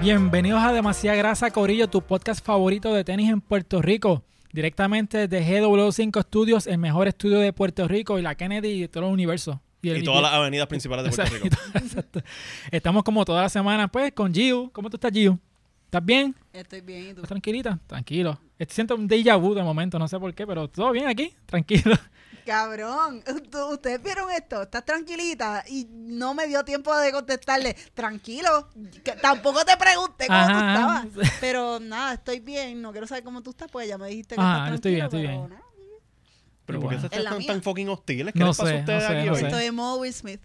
Bienvenidos a Demasiada Grasa Corillo, tu podcast favorito de tenis en Puerto Rico. Directamente desde GW5 Studios, el mejor estudio de Puerto Rico y la Kennedy y de todo el universo. Y todas las avenidas principales de Puerto Rico. Exacto. Estamos como toda la semana, pues, con Giu. ¿Cómo tú estás, Giu? ¿Estás bien? Estoy bien, ¿y tú? ¿Estás tranquilita? Tranquilo. Siento un déjà vu de momento, no sé por qué, pero todo bien aquí, tranquilo. Cabrón, tú- ustedes vieron esto, estás tranquilita y no me dio tiempo de contestarle, tranquilo, que tampoco te pregunté cómo tú Ajá. estabas, pero nada, estoy bien, no quiero saber cómo tú estás, pues ya me dijiste que Ajá, estás estoy bien, estoy pero bien. nada, Pero ¿por qué Bueno. la están tan fucking hostiles? ¿Qué No les pasa sé, a ustedes no sé, aquí no hoy? Estoy en modo Will Smith.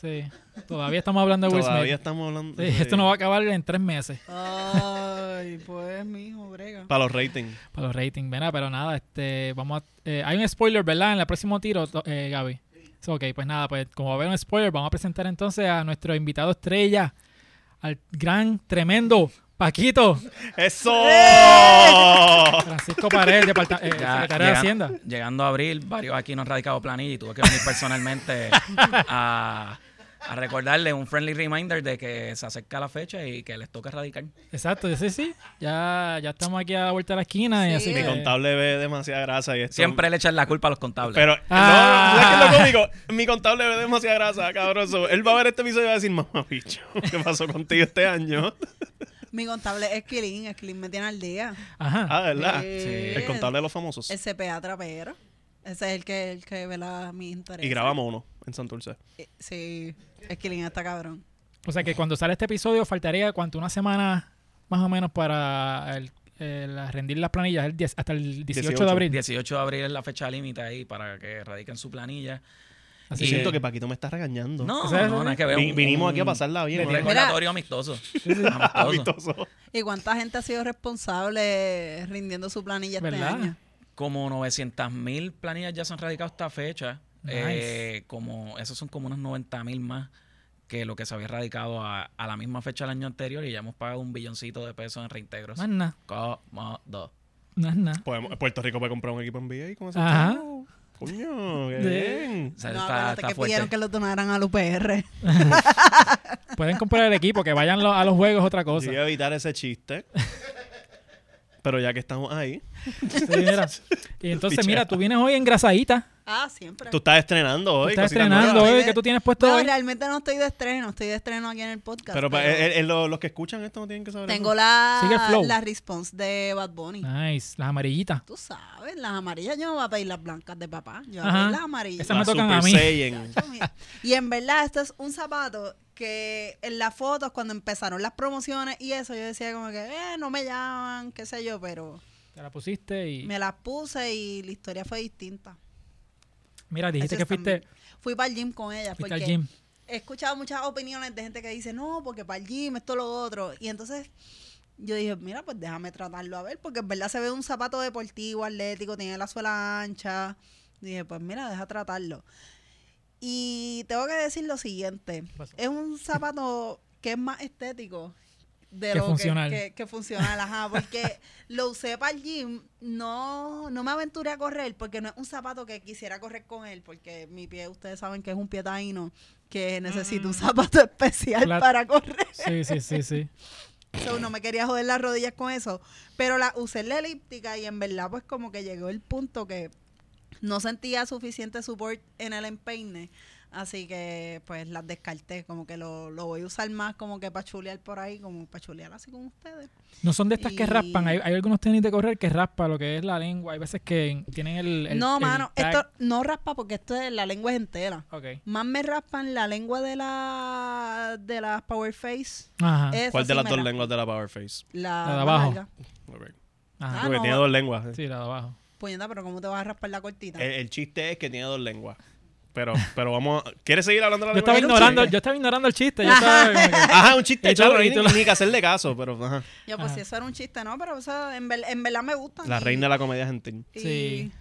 Sí. Todavía estamos hablando de Will Todavía estamos hablando Sí, esto no va a acabar en tres meses Ay, pues mijo, brega. Para los ratings. para los ratings, ¿verdad? Pero nada, este, vamos a, eh, hay un spoiler, ¿verdad? En el próximo tiro, eh, Gaby. So, ok, pues nada, pues como va a haber un spoiler, vamos a presentar entonces a nuestro invitado estrella, al gran, tremendo Paquito, ¡Eso! Francisco Pared, departa- eh, secretario de Hacienda. Llegando a abril, varios aquí no han radicado planilla y tuve que venir personalmente a, a recordarle un friendly reminder de que se acerca la fecha y que les toca radicar. Exacto, sí, sí. Ya, ya estamos aquí a la vuelta de la esquina y Sí. así Mi que... contable ve demasiada grasa y esto... Siempre le echan la culpa a los contables. Pero, Ah. no, ¿sabes qué es lo cómico? Mi contable ve demasiada grasa, cabrón. Él va a ver este episodio y va a decir, mamá, bicho, ¿qué pasó contigo este año? Mi contable es Kilin, Kilin me tiene al día. Ajá. Ah, ¿verdad? Sí. El contable de los famosos. El CPA trapero. Ese es el que, el que vela mi interés. Y grabamos uno en Santurce. Sí, es Kilin está cabrón. O sea que cuando sale este episodio faltaría cuánto, una semana más o menos para el, el rendir las planillas el 10 hasta el 18, 18. de abril. 18 de abril es la fecha límite ahí para que radiquen su planilla. Así Y siento que Paquito me está regañando. No, Ese es- no, nada que un- vinimos un- aquí a pasarla bien. Un ¿no? recordatorio amistoso. Amistoso. ¿Y cuánta gente ha sido responsable rindiendo su planilla este ¿Verdad? año? Como 900 mil planillas ya se han radicado esta fecha. Nice. Eh, como Esos son como unos 90 mil más que lo que se había radicado a, a la misma fecha del año anterior y ya hemos pagado un billoncito de pesos en reintegros. Más nada, Cómodo. más nada. Puerto Rico puede comprar un equipo en NBA con ese Ajá. chavo. Coño, qué bien. O sea, no, está, está que fuerte. pidieron que lo donaran al UPR. Pueden comprar el equipo, que vayan lo- a los juegos otra cosa. Voy a evitar ese chiste. Pero ya que estamos ahí, Sí, mira. Y entonces, mira, tú vienes hoy engrasadita. Ah, siempre. tú estás estrenando Tú hoy. estás estrenando hoy. ¿Qué tú tienes puesto no, hoy? realmente no estoy de estreno, estoy de estreno aquí en el podcast. Pero, pa- pero eh, eh, lo- los que escuchan esto no tienen que saber. tengo eso. la, el response de Bad Bunny. Nice, las amarillitas. Tú sabes, las amarillas yo no voy a pedir las blancas de papá, yo voy a pedir las amarillas. Esas me tocan a mí. Y en verdad, esto es un zapato que en las fotos, cuando empezaron las promociones y eso, yo decía como que, eh, no me llaman, qué sé yo, pero Te la pusiste y... me las puse y la historia fue distinta. Mira, dijiste que fuiste. Fui para el gym con ella. fuiste porque al gym. he escuchado muchas opiniones de gente que dice, no, porque para el gym, esto, lo otro. Y entonces yo dije, mira, pues déjame tratarlo a ver, porque en verdad se ve un zapato deportivo, atlético, tiene la suela ancha. dije, pues mira, deja tratarlo. Y tengo que decir lo siguiente, es un zapato que es más estético de Que lo funcional. Que, que, que funcional, ajá, porque lo usé para el gym, no, no me aventuré a correr, porque no es un zapato que quisiera correr con él, porque mi pie, ustedes saben que es un pie taíno, que necesita un zapato especial para correr. Sí, sí, sí, sí. So, no me quería joder las rodillas con eso. Pero la usé en la elíptica y en verdad, pues como que llegó el punto que no sentía suficiente support en el empeine. Así que pues las descarté. Como que lo, lo voy a usar más como que para chulear por ahí, como para chulear así con ustedes. No son de estas que raspan. Hay, hay algunos tenis de correr que raspa lo que es la lengua. Hay veces que tienen el. el- no, el mano, tag. esto no raspa porque esto es la lengua es entera. Ok. Más me raspan la lengua de la de las Power Face. Ajá. Esa ¿Cuál de sí las dos lenguas de la Power Face? La, La de abajo. Ajá. Ah, Porque no. tiene dos lenguas. Sí, la de abajo. Puñeta, pero ¿cómo te vas a raspar la cortita? El, el chiste es que tiene dos lenguas. Pero, pero vamos. a- ¿Quieres seguir hablando de la Yo estaba lengua? ignorando, Sí. yo estaba ignorando el chiste. Yo estaba como que- Ajá, un chiste y ni, lo- ni que hacerle caso, pero ajá. Yo, pues Ajá. si eso era un chiste, ¿no? Pero eso en, ver- en verdad me gusta. La y- reina de la comedia gentil. y- Sí.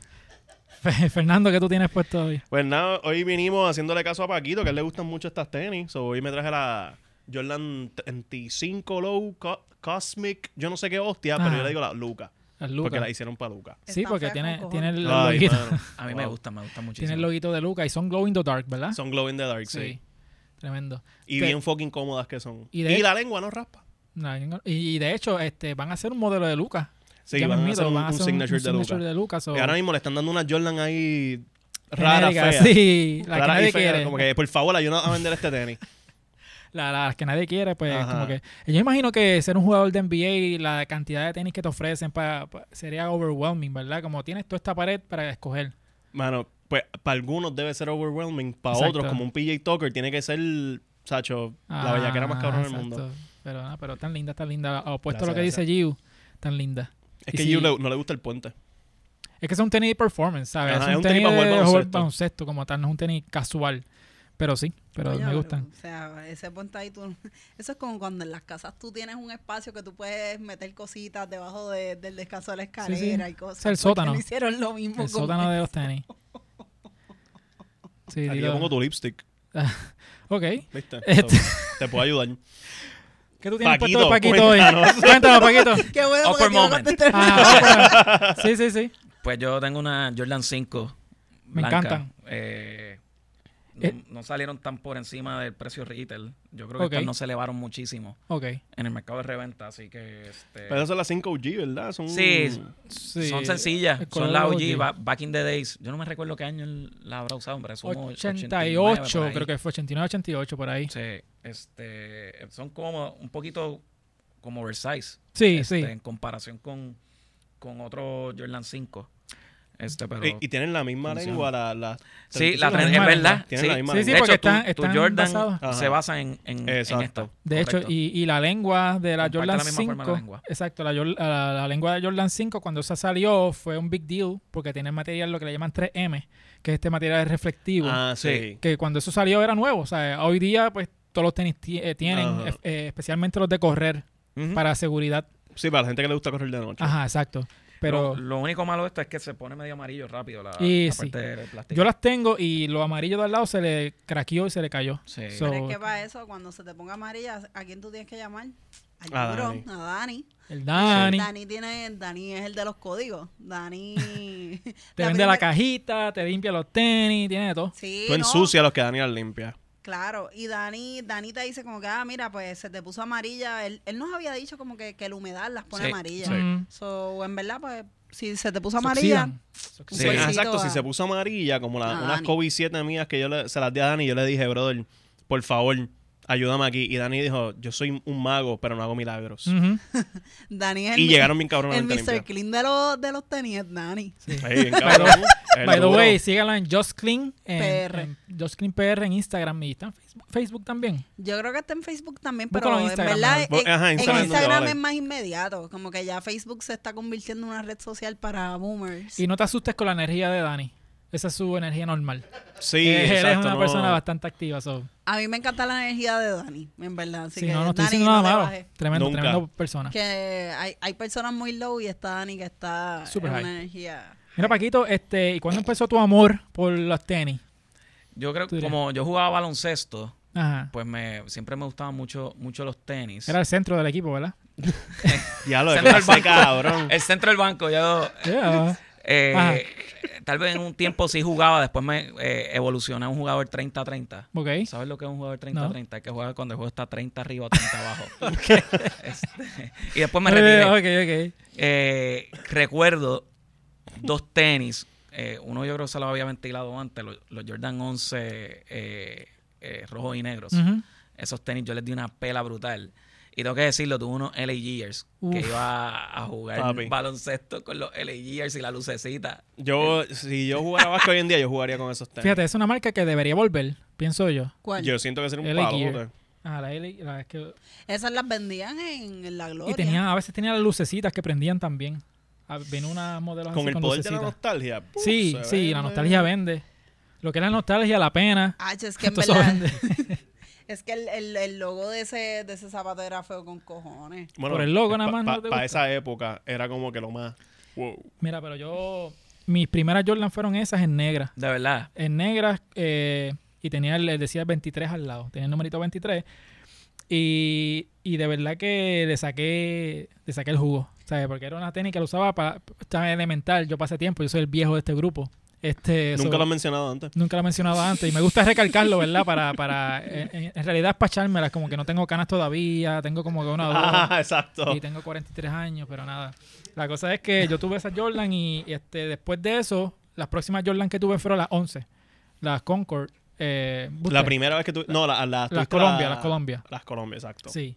Fe- Fernando, ¿qué tú tienes puesto hoy? Pues nada, hoy vinimos haciéndole caso a Paquito, que a él le gustan mucho estas tenis. So, hoy me traje la Jordan 25 Low Co- Cosmic, yo no sé qué hostia, pero yo le digo la Luca. Porque Luca. la hicieron para Luca. Sí, porque tiene, tiene el Ay, loguito. mano. A mí me gusta, me gusta Tiene muchísimo. el loguito de Luca y son glow in the dark, ¿verdad? Son glow in the dark, sí. sí. Tremendo. Y Que- bien fucking cómodas que son. y la lengua no raspa. Y, y de hecho, este, van a hacer un modelo de Lucas. Sí, Ya van a hacer un, signature, de o- Y ahora mismo le están dando una Jordan ahí rara, genérica, fea. Sí, la que Rara y nadie fea, quiere. Como que, por favor, ayúdanos a vender este tenis. La, las que nadie quiere, pues Ajá. como que... Yo imagino que ser un jugador de NBA y la cantidad de tenis que te ofrecen pa- pa- sería overwhelming, ¿verdad? Como tienes toda esta pared para escoger. Mano, pues para algunos debe ser overwhelming, para Exacto. otros, como un PJ Tucker, tiene que ser, Sacho, la bellaquera más cabrón del Ah, mundo. Pero, ah, pero tan linda, tan linda. Opuesto a lo que Gracias, dice Giu, tan linda. Es Y que si- Yu le- no le gusta el puente. Es que es un tenis de performance, ¿sabes? Ajá, es un, tenis, para jugar de jugar baloncesto. baloncesto como tal, no es un tenis casual. Pero sí, pero Coño, me gustan. O sea, ese puente ahí tú... Eso es como cuando en las casas tú tienes un espacio que tú puedes meter cositas debajo de- del descanso de la escalera y cosas. Es el ¿Por qué sótano. no hicieron lo mismo El con sótano de los tenis. Sí, Aquí yo pongo tu lipstick, Ok. ¿viste? Este- te puedo ayudar. ¿Qué tú tienes Paquito, puesto de Paquito hoy? cuéntanos. Cuéntanos, Paquito. Qué bueno porque Awkward moment. Ah, sí, sí, sí. Pues yo tengo una Jordan 5. Me blanca. encantan. Eh, Eh. no salieron tan por encima del precio retail. Yo creo que Ok. estas no se elevaron muchísimo Ok. en el mercado de reventa, así que este, Pero esas son las 5 OG, ¿verdad? Son... Sí. Sí. son sencillas, son las OG. OG, ba- back in the days. Yo no me recuerdo qué año la habrá usado, pero son 88, creo que fue 89, 88 por ahí. Sí, este, son como un poquito como oversize. Sí, este, sí. En comparación con, con otro Jordan 5. Este, pero... Y, y tienen la misma Funciona. lengua, la, la Sí, la es verdad. sí. la misma Sí, sí, de porque hecho, tu- están- tu, Jordan se basa en, en, en Exacto. esta. De hecho, y, y la lengua de la Comparte Jordan la misma 5, forma de la lengua. exacto, la, Jor- la, la lengua de Jordan 5 cuando esa salió fue un big deal porque tiene material lo que le llaman 3M, que es este material reflectivo, Ah, sí. Que cuando eso salió era nuevo, o sea, hoy día pues todos los tenis eh, tienen, eh, eh, especialmente los de correr, para seguridad. Sí, para la gente que le gusta correr de noche. Ajá, exacto. Pero lo, lo único malo de esto es que se pone medio amarillo rápido la, Y la sí. parte del plástico. yo las tengo y lo amarillo de al lado se le craqueó y se le cayó. Sí. So- Pero es que para eso, cuando se te ponga amarilla, ¿a quién tú tienes que llamar? Al A libro, Dani. a Dani. El Dani Dani tiene, Dani es el de los códigos. Dani te la vende la cajita, te limpia los tenis, tiene de todo. Sí, Tú no, ensucias los que Daniel limpia. Claro, y Dani, Dani te dice como que, ah, mira, pues se te puso amarilla. Él, él nos había dicho como que, que la humedad las pone Sí, amarillas. sí. Mm. So, en verdad, pues, si se te puso amarilla, Sí, exacto. Si se puso amarilla, como la, unas Dani. Kobe 7 mías que yo le- se las di a Dani, yo le dije, brother, por favor, ayúdame aquí. Y Dani dijo, yo soy un mago, pero no hago milagros. Dani es el, Y llegaron bien cabrones el Mr. Clean de los, de los tenis, Dani. Sí. Bien cabrón. El By the way, síganlo en Just Clean, en, PR. en Just Clean PR en Instagram y está en Facebook, Facebook también. Yo creo que está en Facebook también, pero en en Instagram, verdad en, ajá, en Instagram Instagram, es donde vale. es más inmediato. Como que ya Facebook se está convirtiendo en una red social para boomers. Y no te asustes con la energía de Dani. Esa es su energía normal. Sí, Eh, Él es exacto. una no. persona bastante activa. so. A mí me encanta la energía de Dani, en verdad. Así Sí, que no, no estoy Dani, diciendo no nada malo. bajes. Tremendo, Nunca. tremendo persona. Que hay, hay personas muy low y está Dani que está Super en high. una energía. Mira, Paquito, este, ¿y cuándo empezó tu amor por los tenis? Yo creo que como yo jugaba baloncesto, Ajá. pues me siempre me gustaban mucho, mucho los tenis. Era el centro del equipo, ¿verdad? Ya lo Centro del banco. cabrón. El centro del banco, yo Yeah. Eh, tal vez en un tiempo sí jugaba, después me eh, evolucioné a un jugador 30-30. Ok. ¿Sabes lo que es un jugador No. 30-30? Hay que jugar cuando el juego está 30 arriba o 30 abajo. Este, y después me retiré. ok, ok. Eh, recuerdo dos tenis. eh, uno yo creo que se lo había ventilado antes, los, los Jordan 11 eh, eh, rojos y negros. Ujú. Esos tenis yo les di una pela brutal. Y tengo que decirlo, tuve unos LA Gears que iba a jugar Papi. baloncesto con los LA Gears y la lucecita. Yo, si yo jugara básquet hoy en día, yo jugaría con esos tenis. Fíjate, es una marca que debería volver, pienso yo. ¿Cuál? Yo siento que sería un LA palo. Ah, la la- es que- Esas las vendían en, en la Gloria. y tenía, a veces tenía las lucecitas que prendían también. Ah, Ven una modelos Con así el con poder de la nostalgia. puf, Sí, sí, la nostalgia vende. Lo que es la nostalgia, la pena. Ah, es que en verdad. Es que el, el, el logo de ese, de ese zapato era feo con cojones. Bueno, Por el logo nada más no Para esa época era como que lo más. Wow. Mira, pero yo. Mis primeras Jordan fueron esas en negras. De verdad. En negras eh, y tenía el, decía 23 al lado. Tenía el numerito 23. Y, y de verdad que le saqué, le saqué el jugo. ¿sabes? Porque era una técnica que lo usaba para. Estaba elemental. Yo pasé tiempo. Yo soy el viejo de este grupo. Este, Nunca so- lo he mencionado antes. Nunca lo he mencionado antes y me gusta recalcarlo, ¿verdad? Para, para en, realidad es para echármelas, como que no tengo canas todavía, tengo como que una dos Ah, exacto. y tengo 43 años, pero nada. La cosa es que yo tuve esas Jordan y, y, este después de eso, las próximas Jordan que tuve fueron las 11, las Concord. Eh, La primera vez que tú... No, la, la- Las Colombia, la- las Colombia. Las Colombia, exacto. Sí.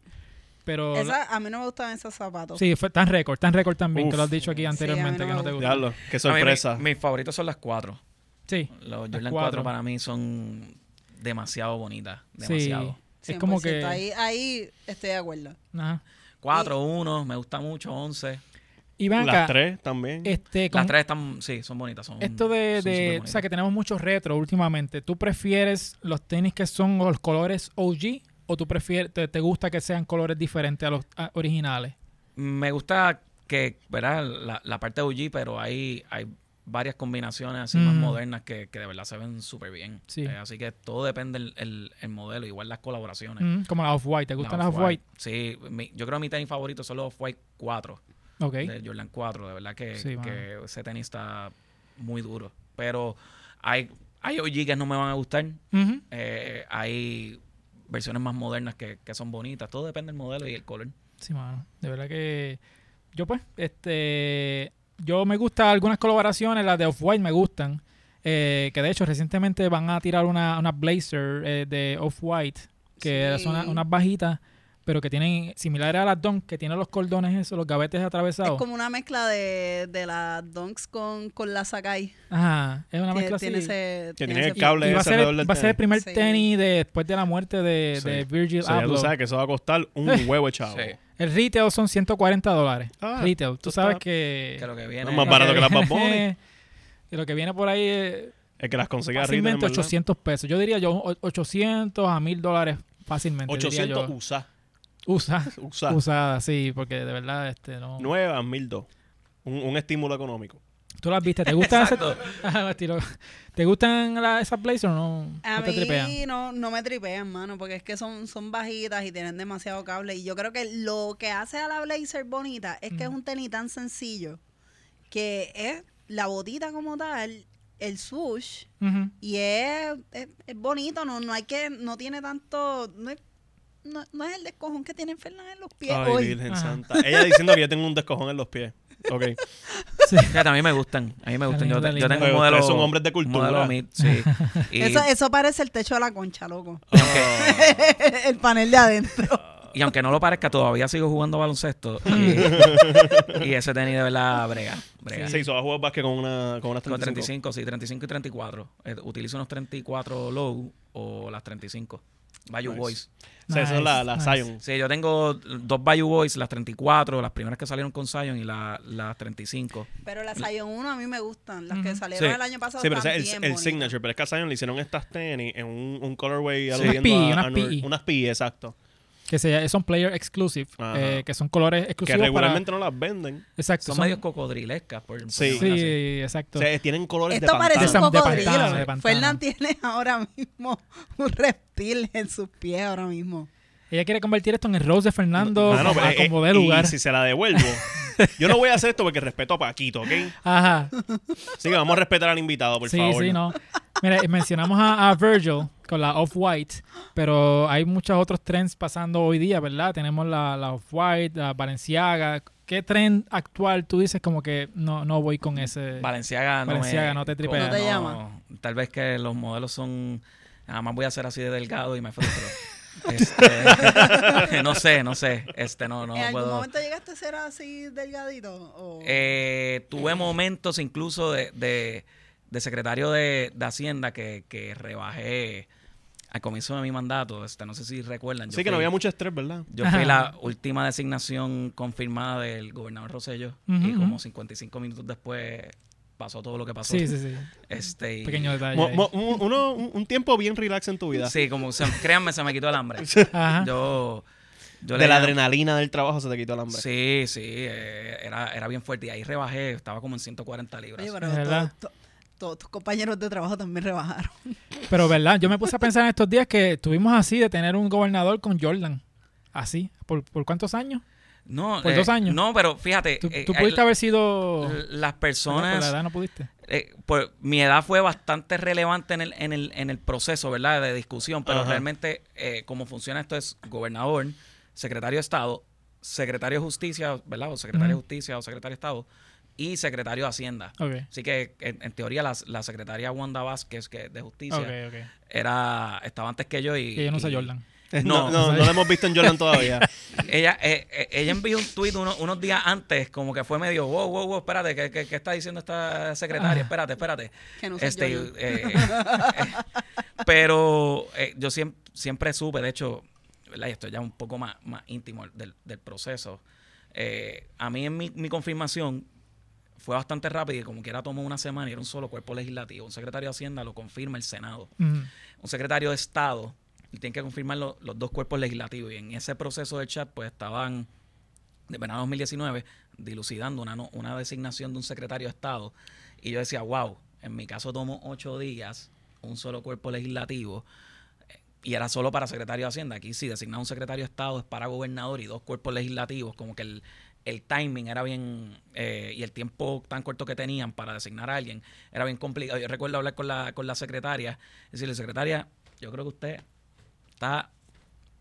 Pero Esa, a mí no me gustaban esos zapatos. sí, fue tan récord, tan récord también, Uf. que lo has dicho aquí anteriormente que no te me gusta. Diablo, qué mí, sorpresa. mi- mis favoritos son las cuatro. Sí. Los Las Jordan cuatro. 4 para mí son demasiado bonitas. Sí. Demasiado. Es como 100%. que Ahí, ahí estoy de acuerdo. ajá. 4, 1, me gusta mucho, 11. Y ven acá, Las tres también. este con Las tres están, sí, son bonitas. Son, esto de, son de o sea que tenemos muchos retro últimamente, ¿tú prefieres los tenis que son los colores OG o tú prefieres te, te gusta que sean colores diferentes a los a- originales? Me gusta que, ¿verdad? La, la parte OG, pero hay, hay varias combinaciones así más Mm. modernas que, que de verdad se ven súper bien. Sí. Eh, así que todo depende del el, el modelo, igual las colaboraciones. Mm, como las Off-White, ¿te gustan las Off-White? Sí, mi- yo creo que mi tenis favorito son los Off-White 4, Ok. de Jordan 4. De verdad que, Sí, que ese tenis está muy duro. Pero hay, hay OG que no me van a gustar. Eh, hay versiones más modernas que, que son bonitas. Todo depende del modelo y el color. Sí, mano. De verdad que yo pues, este, yo me gusta algunas colaboraciones, las de Off-White me gustan. eh, que de hecho recientemente van a tirar una, una blazer eh, de Off-White, que Sí. son una- unas bajitas, pero que tienen, similares a las Dunk, que tienen los cordones esos, los gavetes atravesados. Es como una mezcla de, de las Dunks con, con la Sakai. Ajá, es una Tiene- mezcla tiene así. ese, Que tiene ese el cable Y va a ese ser, del va a ser el primer Sí. tenis de- después de la muerte de, Sí. de Virgil O sea, ya tú Abloh. sabes que eso va a costar un huevo, chavo. Sí. El retail son 140 dólares. Ah, retail. Tú tú sabes que... Que lo que viene No, más es- barato que las Bad Bunny. y lo que viene por ahí es El que las consigue arriba. fácilmente 800 pesos. Yo diría yo o- 800 a 1000 dólares fácilmente. diría 800 yo. USA. Usa, USA. usada, sí, porque de verdad este no. Nueva, 1002. Un, un estímulo económico. Tú las viste, ¿te gustan ese- estilo. ¿Te gustan la- esas blazers o no? A no te tripean? mí no, no me tripean, mano, porque es que son, son bajitas y tienen demasiado cable. Y yo creo que lo que hace a la Blazer bonita es que es un tenis tan sencillo que es la botita como tal, el swoosh, y es, es, es bonito, no, no hay que, no tiene tanto, no es, no, no es el descojón que tiene Fernández en los pies Ay, hoy. Virgen Ajá. Santa. Ella diciendo que yo tengo un descojón en los pies. Ok. Sí. Fíjate, a mí me gustan. A mí me gustan. Yo, yo tengo un modelo. son hombres de cultura. mid, sí. Y, Eso, eso parece el techo de la concha, loco. y aunque, el panel de adentro. y aunque no lo parezca, todavía sigo jugando baloncesto. Y, y ese tenis de verdad brega. brega. Sí, se va a jugar básquet con una, con unas Con 35. 35, sí, 35 y 34. Eh, utilizo unos 34 low o las 35. Bayou Nice. Boys. O sea, esa es la, la Nice, nice. Zion. Sí, yo tengo dos Bayou Boys, las 34, las primeras que salieron con Zion y la- las 35. Pero las Zion 1 a mí me gustan. Las que salieron Sí. el año pasado Sí, pero es el, bien el signature. Pero es que a Zion le hicieron estas tenis en un, un colorway Sí. aludiendo Unas a- unas a- PE. unas PE, exacto. Que se, son player exclusive, eh, que son colores Que exclusivos regularmente no las venden. Exacto. Son, son- medios cocodrilescas. Por, por Sí. Sí, exacto. O sea, tienen colores Esto de parece pantano. un De cocodrilo. pantano, de pantano. Fernán tiene ahora mismo un reptil en sus pies ahora mismo. Ella quiere convertir esto en el Rose de Fernando como, a eh, como eh, de y lugar. si se la devuelvo, yo no voy a hacer esto porque respeto a Paquito, ¿ok? Ajá. Así que vamos a respetar al invitado, por sí, favor. sí, no. Mira, y mencionamos a, a Virgil con la Off-White, pero hay muchos otros trends pasando hoy día, ¿verdad? Tenemos la, la Off-White, la Balenciaga. ¿Qué trend actual tú dices como que no, no voy con ese? Valenciaga no Valenciaga me, no te tripea. No te llama. Tal vez que los modelos son... Nada más voy a ser así de delgado y me frustro. Este, no sé, no sé. Este, no, no ¿En algún puedo... momento llegaste a ser así delgadito? O... Eh, tuve momentos incluso de, de, de secretario de, de Hacienda que, que rebajé al comienzo de mi mandato. Este, no sé si recuerdan. yo Sí, que no había mucho estrés, ¿verdad? Yo fui la última designación confirmada del gobernador Rosselló Ujú, y como ujú. 55 minutos después pasó todo lo que pasó. Sí, sí, sí. Este, y- Pequeño detalle. Mo- mo- uno- un- tiempo bien relax en tu vida. Sí, como se- créanme, se me quitó el hambre. Ajá. Yo, yo de la adrenalina del trabajo se te quitó el hambre. Sí, sí, eh, era, era bien fuerte y ahí rebajé, estaba como en 140 libras. Oye, pero Es verdad. to- to- todos tus compañeros de trabajo también rebajaron. Pero, ¿verdad? Yo me puse a pensar en estos días que tuvimos así de tener un gobernador con Jordan. Así. ¿Por, por cuántos años? No, ¿Por eh, dos años? No, pero fíjate. Tú, eh, tú eh, pudiste haber sido... las Por personas. la edad no pudiste. eh, pues, mi edad fue bastante relevante en el, en el, en el proceso, ¿verdad? De discusión, pero Ajá. realmente eh, cómo funciona esto es gobernador, secretario de Estado, secretario de Justicia, ¿verdad? O secretario de Justicia o secretario de Estado y secretario de Hacienda. Así que en, en teoría la, la secretaria Wanda Vázquez, que de Justicia, era estaba antes que yo y... Yo no sé y- Jordan. No, No, no, no, lo hemos visto en Jordan todavía. Ella, eh, eh, ella envió un tuit uno- unos días antes, como que fue medio, wow, wow, wow, espérate, ¿qué, qué, qué está diciendo esta secretaria? Ah. Espérate, espérate. Que no Este, eh, eh, pero eh, yo siempre, siempre supe, de hecho, ¿verdad? y esto ya un poco más, más íntimo del, del proceso. eh, a mí en mi, mi confirmación fue bastante rápido y como quiera tomó una semana y era un solo cuerpo legislativo. Un secretario de Hacienda lo confirma el Senado un secretario de Estado y tienen que confirmar lo- los dos cuerpos legislativos. Y en ese proceso del chat, pues estaban, de verano 2019, dilucidando una, una designación de un secretario de Estado. Y yo decía, wow, en mi caso tomó ocho días, un solo cuerpo legislativo. Y era solo para secretario de Hacienda. Aquí sí, designar un secretario de Estado es para gobernador y dos cuerpos legislativos. Como que el, el timing era bien. eh, y el tiempo tan corto que tenían para designar a alguien era bien complicado. Yo recuerdo hablar con la, con la secretaria. Decirle, secretaria, yo creo que usted está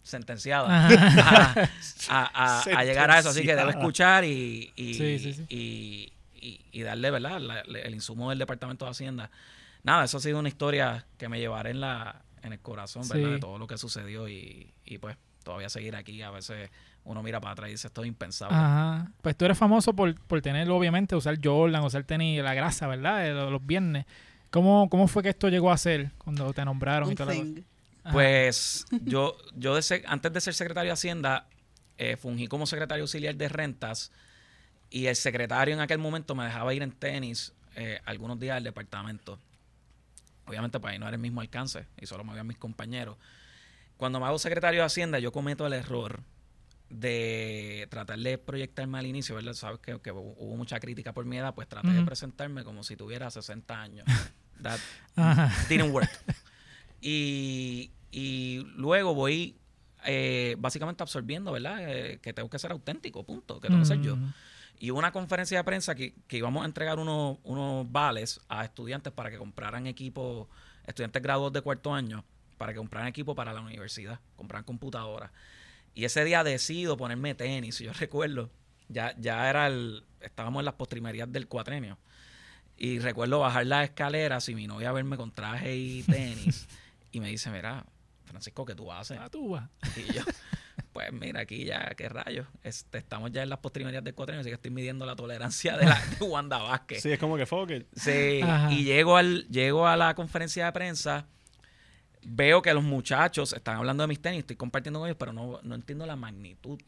sentenciada a, a- a- a llegar a eso. Así que debe escuchar y, y, Sí, sí, sí. y- y- y darle ¿verdad? La- la- el insumo del Departamento de Hacienda. Nada, eso ha sido una historia que me llevaré en, la, en el corazón, ¿verdad? Sí. De todo lo que sucedió y, y pues todavía seguir aquí. A veces uno mira para atrás y dice, esto es impensable. Ajá. Pues tú eres famoso por, por tener, obviamente, usar Jordan, usar tenis, la grasa, ¿verdad? De los, los viernes. ¿Cómo, ¿Cómo fue que esto llegó a ser cuando te nombraron y toda la cosa? Pues yo, yo de ser- antes de ser secretario de Hacienda, eh, fungí como secretario auxiliar de rentas y el secretario en aquel momento me dejaba ir en tenis eh, algunos días al departamento. Obviamente para ahí no era el mismo alcance y solo me veían mis compañeros. Cuando me hago secretario de Hacienda, yo cometo el error de tratar de proyectarme al inicio, ¿verdad? Sabes que, que hubo mucha crítica por mi edad, pues traté de presentarme como si tuviera 60 años. That Ajá. didn't work. Y, y luego voy eh, básicamente absorbiendo, ¿verdad? Eh, que tengo que ser auténtico, punto, que tengo que ser yo. Y hubo una conferencia de prensa que, que íbamos a entregar unos, unos vales a estudiantes para que compraran equipo, estudiantes graduados de cuarto año, para que compraran equipo para la universidad, compraran computadoras. Y ese día decido ponerme tenis. Yo recuerdo, ya, ya era el, estábamos en las postrimerías del cuatrenio. Y recuerdo bajar las escaleras y mi novia verme con traje y tenis. y me dice, mira, Francisco, ¿qué tú haces? Ah, tú vas. Y yo, pues mira, aquí ya, qué rayos. Este, estamos ya en las postrimerías del cuatrenio, así que estoy midiendo la tolerancia de, la, de Wanda Vázquez. Sí, es como que it. Sí, Ajá. y llego, al, llego a la conferencia de prensa, veo que los muchachos están hablando de mis tenis, estoy compartiendo con ellos, pero no, no entiendo la magnitud.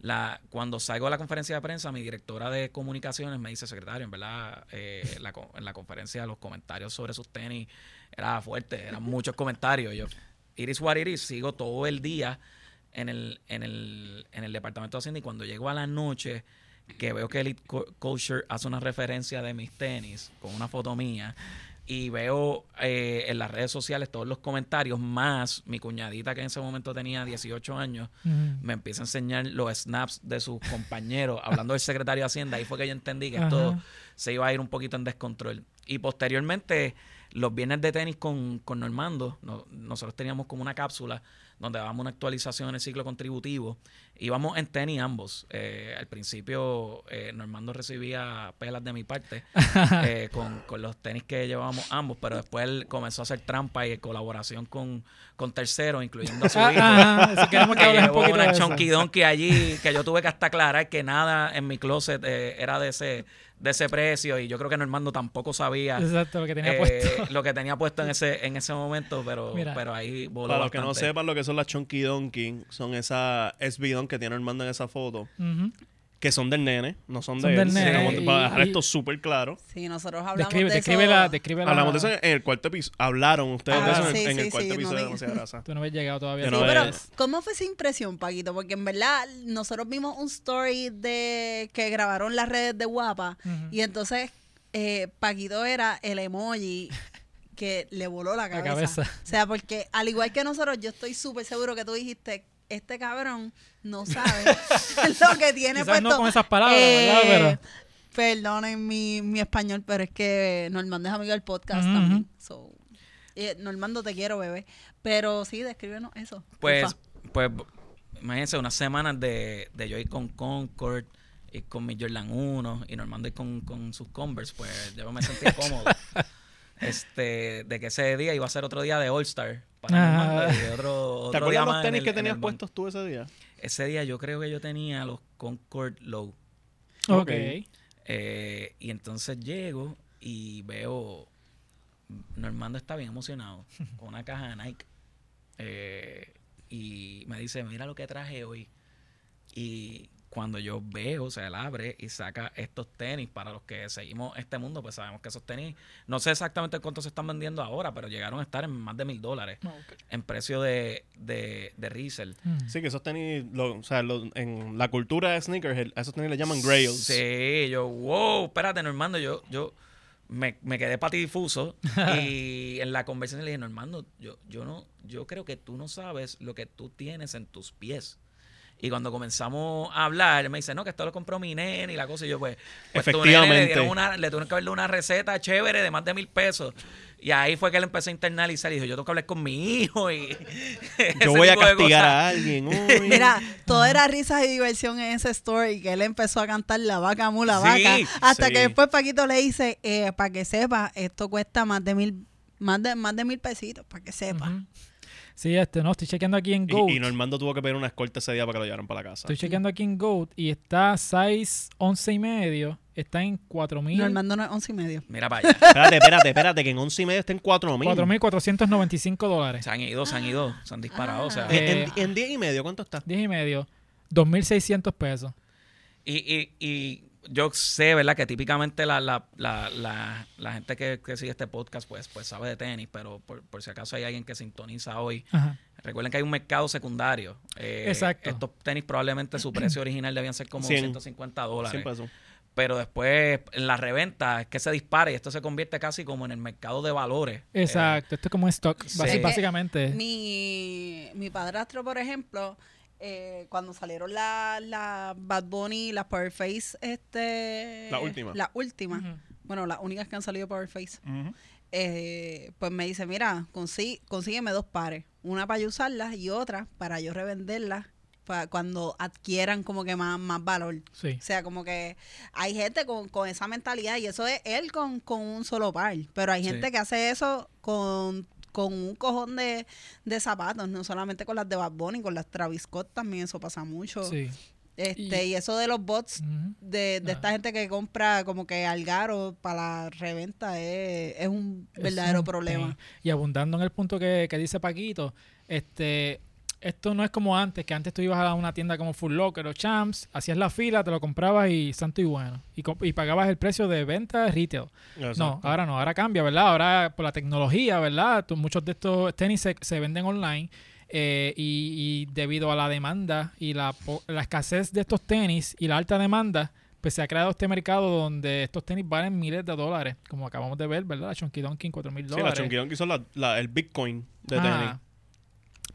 La, cuando salgo a la conferencia de prensa, mi directora de comunicaciones me dice, secretario, en verdad, eh, la en la conferencia los comentarios sobre sus tenis era fuerte, eran muchos comentarios. Yo, Iris what it is, sigo todo el día en el, en el, en el departamento de Hacienda y cuando llego a la noche, que veo que Elite Culture hace una referencia de mis tenis con una foto mía y veo eh, en las redes sociales todos los comentarios, más mi cuñadita que en ese momento tenía 18 años, me empieza a enseñar los snaps de sus compañeros hablando del secretario de Hacienda. Ahí fue que yo entendí que esto Ajá. se iba a ir un poquito en descontrol. Y posteriormente, los viernes de tenis con, con Normando, no- nosotros teníamos como una cápsula donde dábamos una actualización en el ciclo contributivo. Íbamos en tenis ambos. Eh, al principio, eh, Normando recibía pelas de mi parte eh, con, con los tenis que llevábamos ambos, pero después él comenzó a hacer trampa y colaboración con, con terceros, incluyendo a su hijo Ah, si queremos que un llevó de una donkey allí que yo tuve que hasta aclarar que nada en mi closet eh, era de ese de ese precio y yo creo que Normando tampoco sabía Exacto, lo que tenía eh, puesto. lo que tenía puesto en ese en ese momento pero Mira. pero ahí voló Para los que no sepan lo que son las Chunky Donkey, son esas SB Don que tiene Armando en esa foto. Que son del nene, no son, Son de del él. nene, y- para dejar y- esto súper claro. Sí, nosotros hablamos Describe, de describe, eso. la, describe la... Hablamos de eso en el cuarto episodio. Hablaron ustedes Ah, de eso en, sí, en el sí, cuarto sí, no episodio de Demasiada Grasa. Tú no habías llegado todavía. Sí, no pero ¿cómo fue esa impresión, Paquito? Porque en verdad nosotros vimos un story de que grabaron las redes de Guapa y entonces eh, Paquito era el emoji que le voló la La cabeza. cabeza. O sea, porque al igual que nosotros, yo estoy súper seguro que tú dijiste, este cabrón no sabe lo que tiene Quizás puesto. no con esas palabras, Eh, ¿verdad? Pero Perdonen mi, mi español, pero es que Normando es amigo del podcast también. So, eh, Normando, te quiero, bebé. Pero sí, descríbenos eso. Pues, pues, imagínense unas semanas de, de yo ir con Concord y con mi Jordan 1 y Normando ir con, con sus Converse, pues yo me sentía cómodo. Este, de que ese día iba a ser otro día de All Star para Ah. Y otro, ¿Te otro día acuerdas los tenis el- que en tenías puestos tú ese día? Ese día yo creo que yo tenía los Concord Low. ok. Ok. Eh, y entonces llego y veo. Normando está bien emocionado con una caja de Nike. Eh, y me dice: Mira lo que traje hoy. Y cuando yo veo, o sea, él abre y saca estos tenis para los que seguimos este mundo, pues sabemos que esos tenis, no sé exactamente cuánto se están vendiendo ahora, pero llegaron a estar en más de mil dólares Ok. en precio de, de, de resell. Mm. Sí, que esos tenis, lo- o sea, lo- en la cultura de sneakers, esos tenis le llaman grails. Sí, yo, wow, espérate, Normando, yo, yo me, me quedé patidifuso y en la conversación le dije, Normando, yo, yo no, yo creo que tú no sabes lo que tú tienes en tus pies. Y cuando comenzamos a hablar, me dice, no, que esto lo compró mi nene y la cosa. Y yo, pues, pues tu nene le, Efectivamente. dieron una, le tuvieron que darle una receta chévere de más de mil pesos. Y ahí fue que él empezó a internalizar y dijo, yo tengo que hablar con mi hijo y Yo voy a castigar a alguien hoy. Mira, todo era risas y diversión en ese story que él empezó a cantar la vaca, mula, Sí, vaca. Hasta sí. que después Paquito le dice, eh, para que sepa, esto cuesta más de mil, más de, más de mil pesitos, para que sepa. Sí, este, no, estoy chequeando aquí en Goat. y, y Normando tuvo que pedir una escolta ese día para que lo llevaran para la casa. Estoy chequeando aquí en Goat y está size 11 y medio. Está en 4000. Normando no es once y medio. Mira para allá. Espérate, espérate, espérate, que en 11 y medio está en 4 mil. 4.495 dólares. Se han ido, se han ido, se han disparado. o sea. En, Eh, en, en 10 y medio, ¿cuánto está? 10 y medio. 2.600 pesos. Y, y, y yo sé, ¿verdad? Que típicamente la, la, la, la, la gente que, que sigue este podcast pues, pues sabe de tenis, pero por, por si acaso hay alguien que sintoniza hoy, Ajá. recuerden que hay un mercado secundario. Eh, Exacto. Estos tenis probablemente su precio original debían ser como Cien. 150 dólares. 100 pesos. Pero después en la reventa es que se dispara y esto se convierte casi como en el mercado de valores. Eh, Exacto. Esto es como un stock, sí. básicamente. Mi, mi padrastro, por ejemplo, eh, cuando salieron las la Bad Bunny, las Power Face, este... La última. La última. Bueno, las únicas que han salido Power Face. eh, pues me dice, mira, consí- consígueme dos pares. Una para yo usarlas y otra para yo revenderlas para cuando adquieran como que más, más valor. Sí. O sea, como que hay gente con, con esa mentalidad y eso es él con, con un solo par. Pero hay Sí. gente que hace eso con, con un cojón de, de zapatos, no solamente con las de Bad Bunny, con las Travis Scott también eso pasa mucho. Sí. Este, y, eso de los bots de, de Ah. esta gente que compra como que algaro para la reventa es, es un Es verdadero un problema. pain. Y abundando en el punto que, que dice Paquito, este, esto no es como antes, que antes tú ibas a una tienda como Full Locker o Champs, hacías la fila, te lo comprabas y santo y bueno. Y, pagabas el precio de venta de retail. No, ahora no, ahora cambia, ¿verdad? Ahora por la tecnología, ¿verdad? Tú- muchos de estos tenis se, se venden online eh, y, y debido a la demanda y la, la escasez de estos tenis y la alta demanda, pues se ha creado este mercado donde estos tenis valen miles de dólares, como acabamos de ver, ¿verdad? La Chunky Donkey, 4 mil Sí, la dólares. Chunky Donkey son la- la- el Bitcoin de Ah, tenis.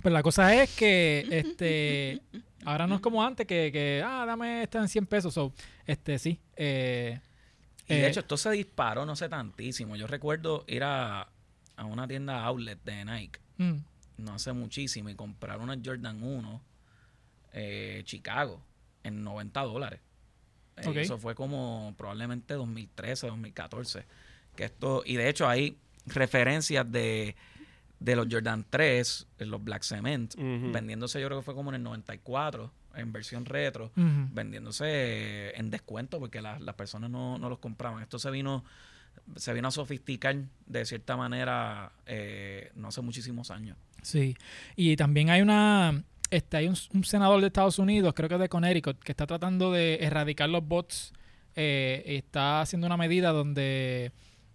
Pero la cosa es que este ahora no es como antes que, que ah, dame esta en 100 pesos. So, este sí. Eh, Y de eh, hecho, esto se disparó no sé tantísimo. Yo recuerdo ir a, a una tienda outlet de Nike mm, no hace muchísimo y comprar una Jordan 1 eh, Chicago en 90 dólares. Eh. Eso fue como probablemente 2013, 2014. Que esto, y de hecho hay referencias de, de los Jordan 3, en los Black Cement, vendiéndose yo creo que fue como en el 94, en versión retro, vendiéndose en descuento porque la- las personas no, no los compraban. Esto se vino se vino a sofisticar de cierta manera eh, no hace muchísimos años. Sí, y también hay una, este, hay un, un senador de Estados Unidos, creo que de Connecticut, que está tratando de erradicar los bots. eh, está haciendo una medida donde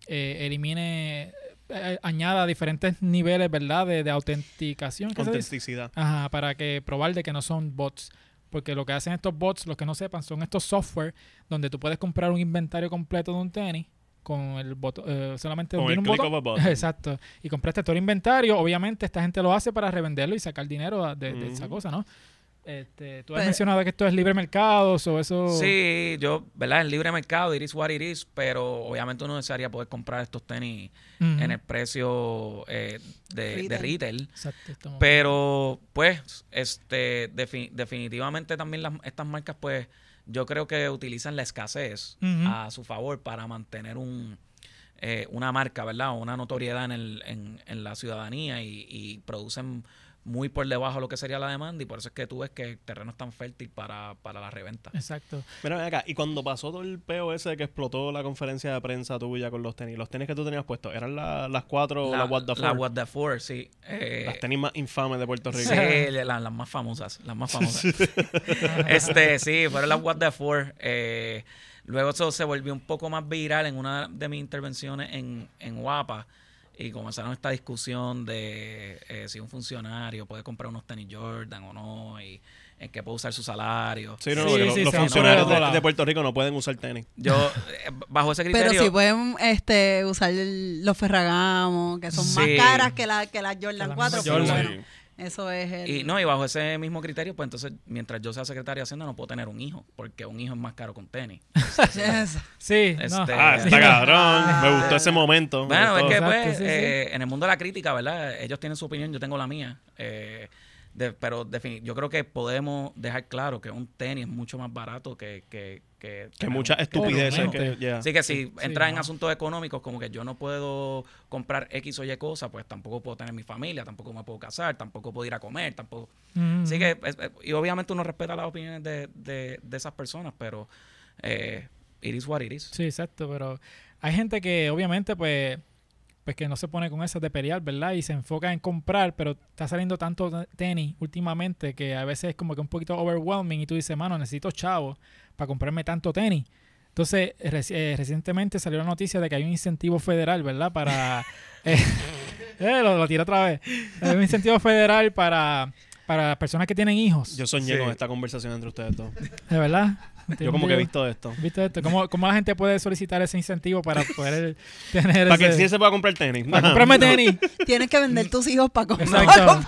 eh, elimine, eh, añada diferentes niveles, ¿verdad? De, de autenticación. Autenticidad. Ajá, para que probar de que no son bots. Porque lo que hacen estos bots, los que no sepan, son estos software donde tú puedes comprar un inventario completo de un tenis con el botón, eh, solamente Con el un click botón. of a button. Exacto. Y compraste todo el inventario. Obviamente, esta gente lo hace para revenderlo y sacar dinero de, de esa cosa, ¿no? Este, tú has Pero- mencionado que esto es libre mercado o eso. Sí, yo, ¿verdad? En libre mercado, it is what it is, pero obviamente uno desearía poder comprar estos tenis en el precio eh, de, de Retail. retail. Exacto. Pero, pues, este, defi- definitivamente también las, estas marcas, pues, yo creo que utilizan la escasez a su favor para mantener un, eh, una marca, ¿verdad? Una notoriedad en, el, en, en la ciudadanía y, y producen muy por debajo de lo que sería la demanda y por eso es que tú ves que el terreno es tan fértil para, para la reventa. Exacto. Mira, acá, y cuando pasó todo el peo ese que explotó la conferencia de prensa tuya con los tenis, los tenis que tú tenías puestos, ¿eran la- las cuatro o la, las What the la Four? What the Four, sí. Eh, Las tenis más infames de Puerto Rico. Sí, la- las más famosas, las más famosas. este, sí, fueron las What the Four. Eh, luego eso se volvió un poco más viral en una de mis intervenciones en, en Guapa. Y comenzaron esta discusión de eh, si un funcionario puede comprar unos tenis Jordan o no, y en qué puede usar su salario. Sí, no, Sí, no, los- funcionarios de, de Puerto Rico no pueden usar tenis. Yo, eh, bajo ese criterio... Pero sí pueden este, usar el- los Ferragamo, que son más caras que, la, que las Jordan las 4. mismas pero Jordan. bueno, eso es el... Y no, y bajo ese mismo criterio, pues entonces, mientras yo sea secretario de Hacienda, no puedo tener un hijo, porque un hijo es más caro que un tenis. Sí, no. Este, Ah, Sí, está cabrón. Me gustó ese momento. me Bueno, es que pues sí. eh, en el mundo de la crítica, ¿verdad? Ellos tienen su opinión, yo tengo la mía. Eh, de- pero defini- yo creo que podemos dejar claro que un tenis es mucho más barato que... Que, que, Que muchas estupideces que... Así que si Sí, entras en no. asuntos económicos como que yo no puedo comprar X o Y cosas, pues tampoco puedo tener mi familia, tampoco me puedo casar, tampoco puedo ir a comer, tampoco... Ujú. Así que, es- es- y obviamente uno respeta las opiniones de, de, de esas personas, pero eh, it is what it is. Sí, exacto, pero hay gente que obviamente pues pues que no se pone con esas de pelear, ¿verdad? Y se enfoca en comprar, pero está saliendo tanto te- tenis últimamente que a veces es como que un poquito overwhelming y tú dices, mano, necesito chavo para comprarme tanto tenis. Entonces, reci- eh, recientemente salió la noticia de que hay un incentivo federal, ¿verdad? Para... eh, eh, lo, lo otra vez. Hay un incentivo federal para, para personas que tienen hijos. Yo soñé Sí. con esta conversación entre ustedes dos. ¿De verdad? Yo como que he visto esto. ¿Viste esto? ¿Cómo, ¿Cómo la gente puede solicitar ese incentivo para poder tener Para que ese... sí se pueda comprar tenis. Para comprarme tenis. Tienes que vender tus hijos para comprar. Exacto.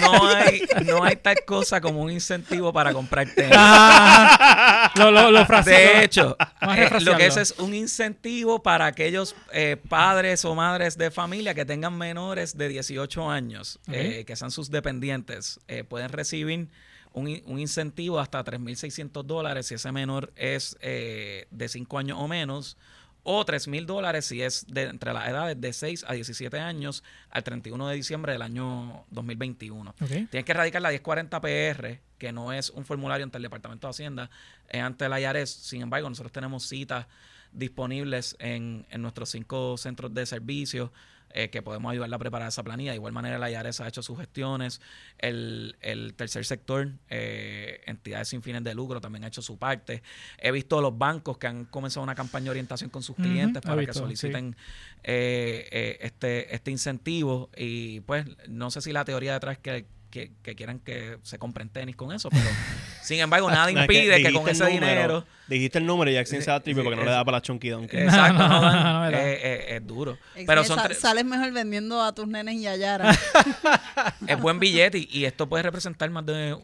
No hay, no hay tal cosa como un incentivo para comprar tenis. Ah, lo, lo, lo De hecho, a eh, lo que es es un incentivo para aquellos eh, padres o madres de familia que tengan menores de 18 años, eh, que sean sus dependientes, eh, pueden recibir un, un incentivo hasta 3.600 dólares si ese menor es eh, de 5 años o menos, o 3.000 dólares si es de entre las edades de 6 a 17 años al 31 de diciembre del año 2021. Ok. Tienes que erradicar la 1040 PR, que no es un formulario ante el Departamento de Hacienda, es ante la IARES. Sin embargo, nosotros tenemos citas disponibles en, en nuestros cinco centros de servicio eh, que podemos ayudarla a preparar esa planilla. De igual manera, la IARES ha hecho sus gestiones. El, el tercer sector, eh, entidades sin fines de lucro, también ha hecho su parte. He visto los bancos que han comenzado una campaña de orientación con sus clientes para visto, que soliciten eh, eh, este, este incentivo. Y pues, no sé si la teoría detrás es que, que, que quieran que se compren tenis con eso, pero sin embargo, nada impide que, con ese número, dinero. Dijiste el número y Jackson se da triple porque no le da para la chunky donkey. Exacto, No, no, no, dan, no, no, no. eh, eh, es duro. Pero son tres- sales mejor vendiendo a tus nenes y a Yara. es buen billete y, y esto puede representar más de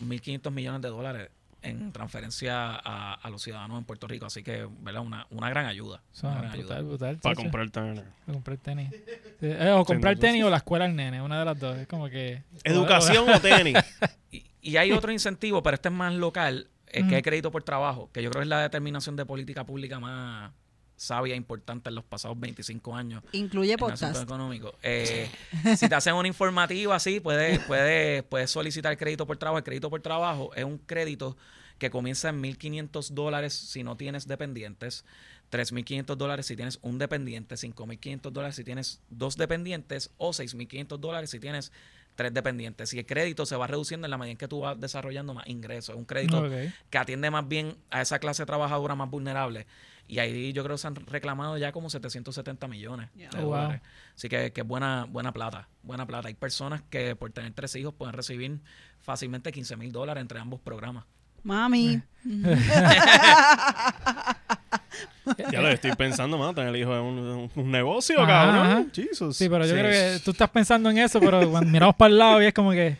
1.500 millones de dólares en transferencia a, a los ciudadanos en Puerto Rico. Así que, ¿verdad? Una, una gran ayuda. Una gran brutal, ayuda. brutal. Para comprar tenis. Para comprar tenis. Sí, eh, o comprar tenis o la escuela al nene, una de las dos. Es como que... Educación o tenis. Y, y hay otro incentivo, pero este es más local, es Ujú. que hay crédito por trabajo, que yo creo que es la determinación de política pública más sabia e importante en los pasados 25 años. Incluye en podcast. económicos. Eh, si te hacen una informativa así, puedes, puedes, puedes solicitar crédito por trabajo. El crédito por trabajo es un crédito que comienza en 1.500 dólares si no tienes dependientes, 3.500 dólares si tienes un dependiente, 5.500 dólares si tienes dos dependientes o 6.500 dólares si tienes tres dependientes. Y el crédito se va reduciendo en la medida en que tú vas desarrollando más ingresos. Es un crédito que atiende más bien a esa clase trabajadora más vulnerable. Y ahí yo creo que se han reclamado ya como 770 millones Yeah. de Oh, wow. dólares. Así que, que es buena, buena plata, buena plata. Hay personas que por tener tres hijos pueden recibir fácilmente 15 mil dólares entre ambos programas. Mami. Ya lo estoy pensando, mano, tener hijo de un, un negocio, Ajá, cabrón. ajá. Jesus. Sí, pero yo Sí. creo que tú estás pensando en eso, pero cuando miramos para el lado y es como que...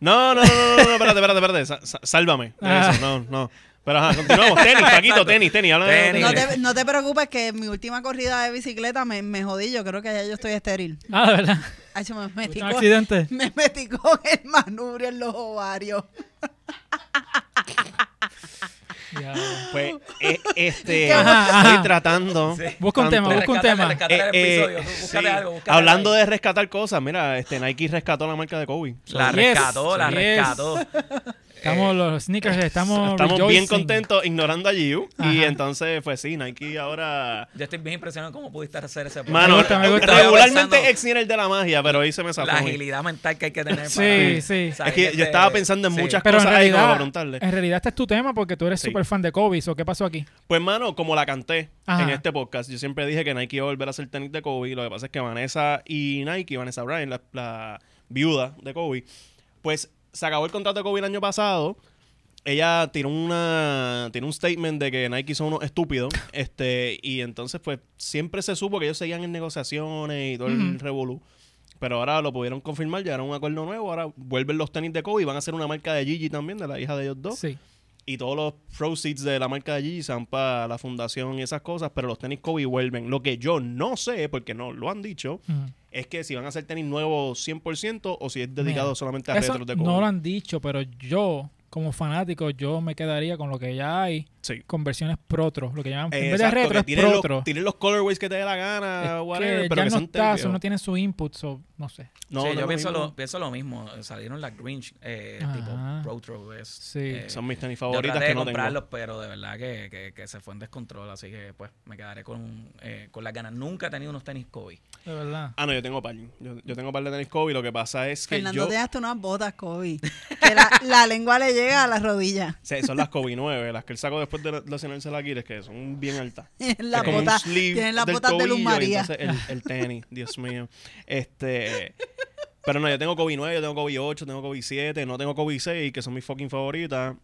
No, no, no, no, no, no, espérate, espérate, espérate. Sa- sálvame. Ah. eso, No, no. Pero ajá, continuamos. Tenis, Paquito, tenis, tenis. Habla de Tenis. No te, no te preocupes que mi última corrida de bicicleta me, me jodí. Yo creo que ya yo estoy estéril. Ah, de verdad. Ay, me metí, Un con, accidente. me metí con el manubrio en los ovarios. Pues, eh, este, Ajá, estoy tratando. Sí. Busca un tema, busca un tema. Eh, eh, sí. algo, Hablando algo. de rescatar cosas, mira, este Nike rescató la marca de Kobe. So, La Yes, rescató, la yes. rescató. Estamos los sneakers, estamos Estamos bien contentos ignorando a Giu. Y entonces, pues sí, Nike ahora. Yo estoy bien impresionado cómo pudiste hacer ese Mano, gusta, me gusta. Estaba regularmente ex el de la magia, pero hoy se me zafó. La agilidad mental que hay que tener. Sí, para- sí. o sea, Es que yo estaba pensando en sí. muchas Pero en cosas ahí como para realidad, preguntarle. en realidad este es tu tema porque tú eres Sí. súper fan de Kobe. ¿O qué pasó aquí? Pues, mano, como la canté Ajá. en este podcast, yo siempre dije que Nike iba a volver a hacer tenis de Kobe. Lo que pasa es que Vanessa y Nike, Vanessa Bryan, la, la viuda de Kobe, pues se acabó el contrato de Kobe el año pasado. Ella tiró una tiene un statement de que Nike son unos estúpidos. este Y entonces, pues, siempre se supo que ellos seguían en negociaciones y todo el revolú. Pero ahora lo pudieron confirmar, llegaron a un acuerdo nuevo. Ahora vuelven los tenis de Kobe y van a hacer una marca de Gigi también, de la hija de ellos dos. Sí. Y todos los proceeds de la marca de Gigi se para la fundación y esas cosas, pero los tenis Kobe vuelven. Lo que yo no sé, porque no lo han dicho, es que si van a hacer tenis nuevos 100% o si es dedicado Mira, solamente a retros de Kobe. no lo han dicho, pero yo, como fanático, yo me quedaría con lo que ya hay, Sí. con versiones protro. Lo que llaman, en vez de Exacto, retro, es tiren, los, protro. tiren los colorways que te dé la gana, Es whatever, que pero ya que no está, eso no viejos. tiene su input, so, no sé. No, sí, no yo pienso mismo. lo, pienso lo mismo. Salieron las Grinch eh, tipo Protro. Es, Sí. eh, Son mis tenis yo favoritas traté que de no comprarlos, tengo. pero de verdad que, que, que se fue en descontrol. Así que pues me quedaré con, eh, con las ganas. Nunca he tenido unos tenis Kobe. De verdad. Ah, no, yo tengo par. Yo, yo tengo par de tenis Kobe. Lo que pasa es que Fernando, yo... te hasta unas botas, Kobe. Que la, la lengua le llega a las rodillas. Sí, son las Kobe 9, las que él sacó después de lesionarse la Aquiles, que son bien altas. Las Es como un botas, sleeve tienen las del botas de Luz María. entonces el, el tenis, Dios mío. Este, pero no, yo tengo Kobe 9, yo tengo Kobe 8, tengo Kobe 7, no tengo Kobe 6, que son mis fucking favoritas.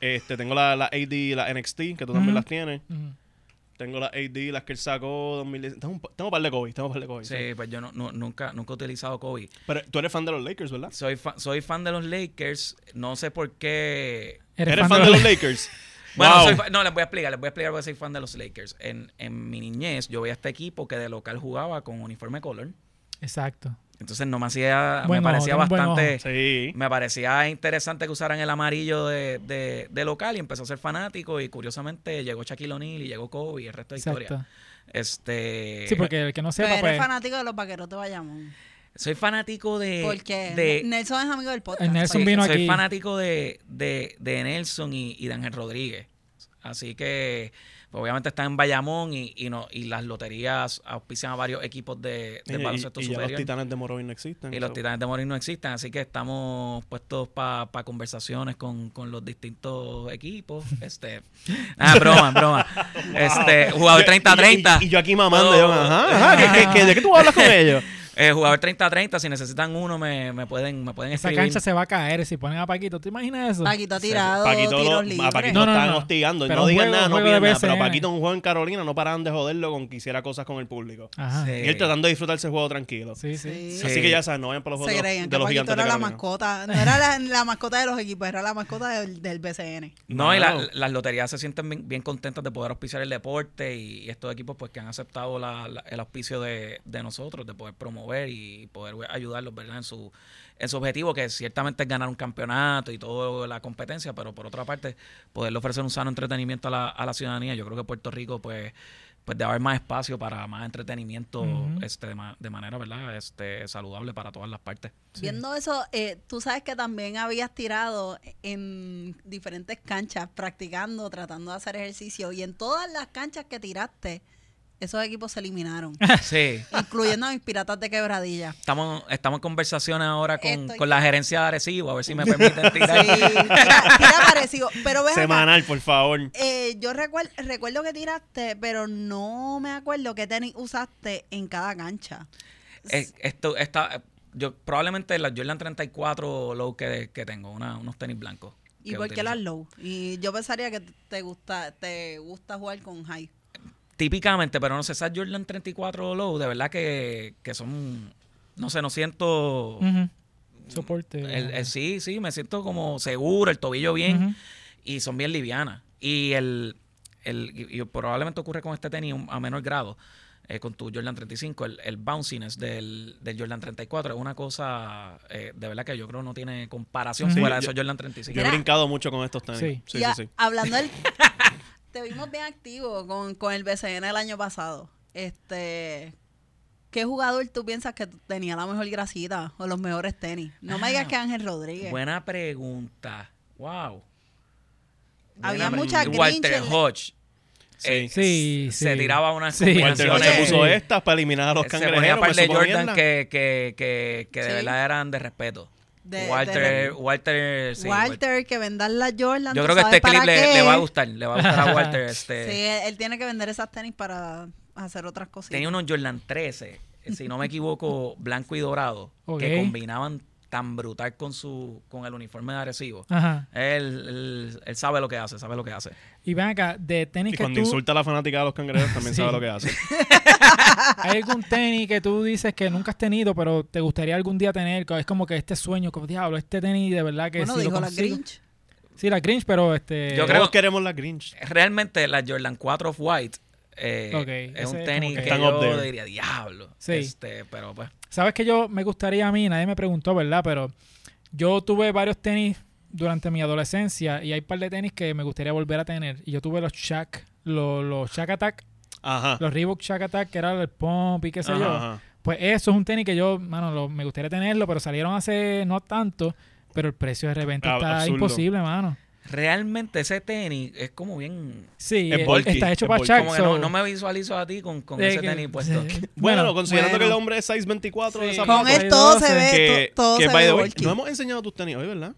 Este, tengo la, la AD y la NXT, que tú también las tienes. Ujú. Tengo la AD, las que él sacó 2010. Tengo un, tengo un par de Kobe, tengo un par de Kobe. Sí, sí. pues yo no, no- nunca, nunca he utilizado Kobe. Pero tú eres fan de los Lakers, ¿verdad? Soy, fa- soy fan de los Lakers. No sé por qué. ¿Eres, fan, de los Lakers? Bueno, Wow. soy fa- no, les voy a explicar, les voy a explicar por qué soy fan de los Lakers. En, en mi niñez, yo veía este equipo que de local jugaba con uniforme color. Exacto. Entonces no me hacía, me parecía bastante, Sí. me parecía interesante que usaran el amarillo de, de- de local y empezó a ser fanático y curiosamente llegó Shaquille O'Neal y llegó Kobe y el resto de Exacto. historia. Este, Sí, porque el que no Pero sepa, eres pues. fanático de los vaqueros de Bayamón. Soy fanático de, Porque de Nelson es amigo del podcast. El Nelson vino soy aquí. fanático de, de, de Nelson y, y de Ángel Rodríguez. Así que, pues, obviamente están en Bayamón y, y, no, y las loterías auspician a varios equipos de, Y, de y- baloncesto y ya los superior. titanes de Morovis no existen. Y los titanes de Morín no existen, así que estamos puestos para conversaciones con, con los distintos equipos. Este, ah, broma, broma. Este, jugador Yo- y- 30-30. Y, y yo aquí mamando, yo, ajá, ajá, ¿qué- qué- qué- ¿de qué tú hablas con ellos? Eh, jugador 30-30, si necesitan uno, me, me pueden, me pueden Esa escribir. cancha se va a caer si ponen a Paquito. ¿Te imaginas eso? Paquito ha tirado Paquito tiros lo, libres. a Paquito No, no, no. hostigando. Pero no un digan juego- nada, no juego de pidan nada. Pero. Paquito un juego en Carolina no paraban de joderlo con que hiciera cosas con el público. Ajá. Sí. Y él tratando de disfrutar ese juego tranquilo. Sí, sí. Sí. Así Sí. que ya saben, no vayan para los Se juegos creían de que los Paquito gigantes de era la Carolina. mascota. No era la, la mascota de los equipos, era la mascota del, del BCN. No, y la- las loterías se sienten bien, bien contentas de poder auspiciar el deporte y, y estos equipos pues que han aceptado la- la- el auspicio de, de nosotros, de poder promover y poder ayudarlos ¿verdad? en su en su objetivo, que ciertamente es ganar un campeonato y toda la competencia, pero por otra parte, poderle ofrecer un sano entretenimiento a la, a la ciudadanía. Yo creo que Puerto Rico pues pues debe haber más espacio para más entretenimiento este de, ma- de manera verdad este saludable para todas las partes Viendo eso, eh, tú sabes que también habías tirado en diferentes canchas, practicando, tratando de hacer ejercicio. Y en todas las canchas que tiraste, esos equipos se eliminaron. sí incluyendo a mis piratas de quebradilla. estamos estamos en conversaciones ahora con, Estoy- con la gerencia de Arecibo a ver si me permiten Sí, tirar tira, tira parecido. Pero acá, Semanal, por favor. eh, yo recuerdo, recuerdo que tiraste, pero no me acuerdo qué tenis usaste en cada cancha. Eh, esto está yo probablemente la Jordan 34 low que, que tengo una- unos tenis blancos ¿Y por qué las low? Y yo pensaría que te gusta te gusta jugar con high. Típicamente, pero no sé, esas Jordan 34 Low, de verdad que, que son, no sé, no siento... Ujú. Soporte. el- el- sí, sí, me siento como seguro, el tobillo bien Ujú. y son bien livianas. Y el, el y, y probablemente ocurre con este tenis a menor grado, eh, con tu Jordan 35, el, el bounciness del, del Jordan 34 es una cosa eh, de verdad que yo creo no tiene comparación Ujú. fuera de Sí, esos Jordan 35. Yo he brincado mucho con estos tenis. Sí. Sí, sí, sí. Hablando del... te vimos bien activo con, con el BCN el año pasado. Este... ¿Qué jugador tú piensas que tenía la mejor grasita o los mejores tenis? No me digas Ah, que Ángel Rodríguez. Buena pregunta. Wow. Había Buena mucha pregunta. Grinch Walter Hodge. Sí, eh, sí, se sí. tiraba unas Sí. Walter se puso estas para eliminar a los se ponía cangrejeros. par me de Jordan que, que, que, que de Sí. verdad eran de respeto. De- Walter, de- Walter, sí, Walter, que vendan la Jordan. Yo ¿tú creo que este clip le, va a gustar. Le va a gustar a Walter. Este, Sí, él, él tiene que vender esas tenis para hacer otras cositas. Tenía unos Jordan 13, eh, si no me equivoco, blanco y dorado, que combinaban tan brutal con su con el uniforme de Arecibo. Ajá. Él, él, él sabe lo que hace, sabe lo que hace. Y ven acá, de tenis Y que cuando tú... insulta a la fanática de los cangrejeros también Sí. sabe lo que hace. ¿Hay algún tenis que tú dices que nunca has tenido, pero te gustaría algún día tener? que Es como que este sueño, como diablo, este tenis de verdad que bueno, si lo dijo la Grinch. Sí, la Grinch, pero este... Yo creo- Todos queremos la Grinch. Realmente la Jordan 4 of White eh, Ok, es un tenis que- que yo diría, diablo. Sí. Este, pero pues, Sabes que yo me gustaría a mí, nadie me preguntó, ¿verdad? Pero yo tuve varios tenis durante mi adolescencia y hay un par de tenis que me gustaría volver a tener. Y yo tuve los Shaq, los, los Shaq Attack, Ajá. los Reebok Shaq Attack, que era el pump y qué sé Ajá, yo. ajá. Pues eso es un tenis que yo, mano, lo- me gustaría tenerlo, pero salieron hace no tanto, pero el precio de reventa Ah, está absurdo. imposible, mano. realmente ese tenis es como bien... Sí, Es eh, bulky, está hecho es para. Shaq. Como que so- no, no me visualizo a ti con, con eh, ese que- tenis puesto. Bueno, considerando bueno. que el hombre es 6'24 de Sí. esa Con él todo se 12, ve, que, to- todo que se ve bulky. no hemos enseñado tus tenis hoy, ¿verdad?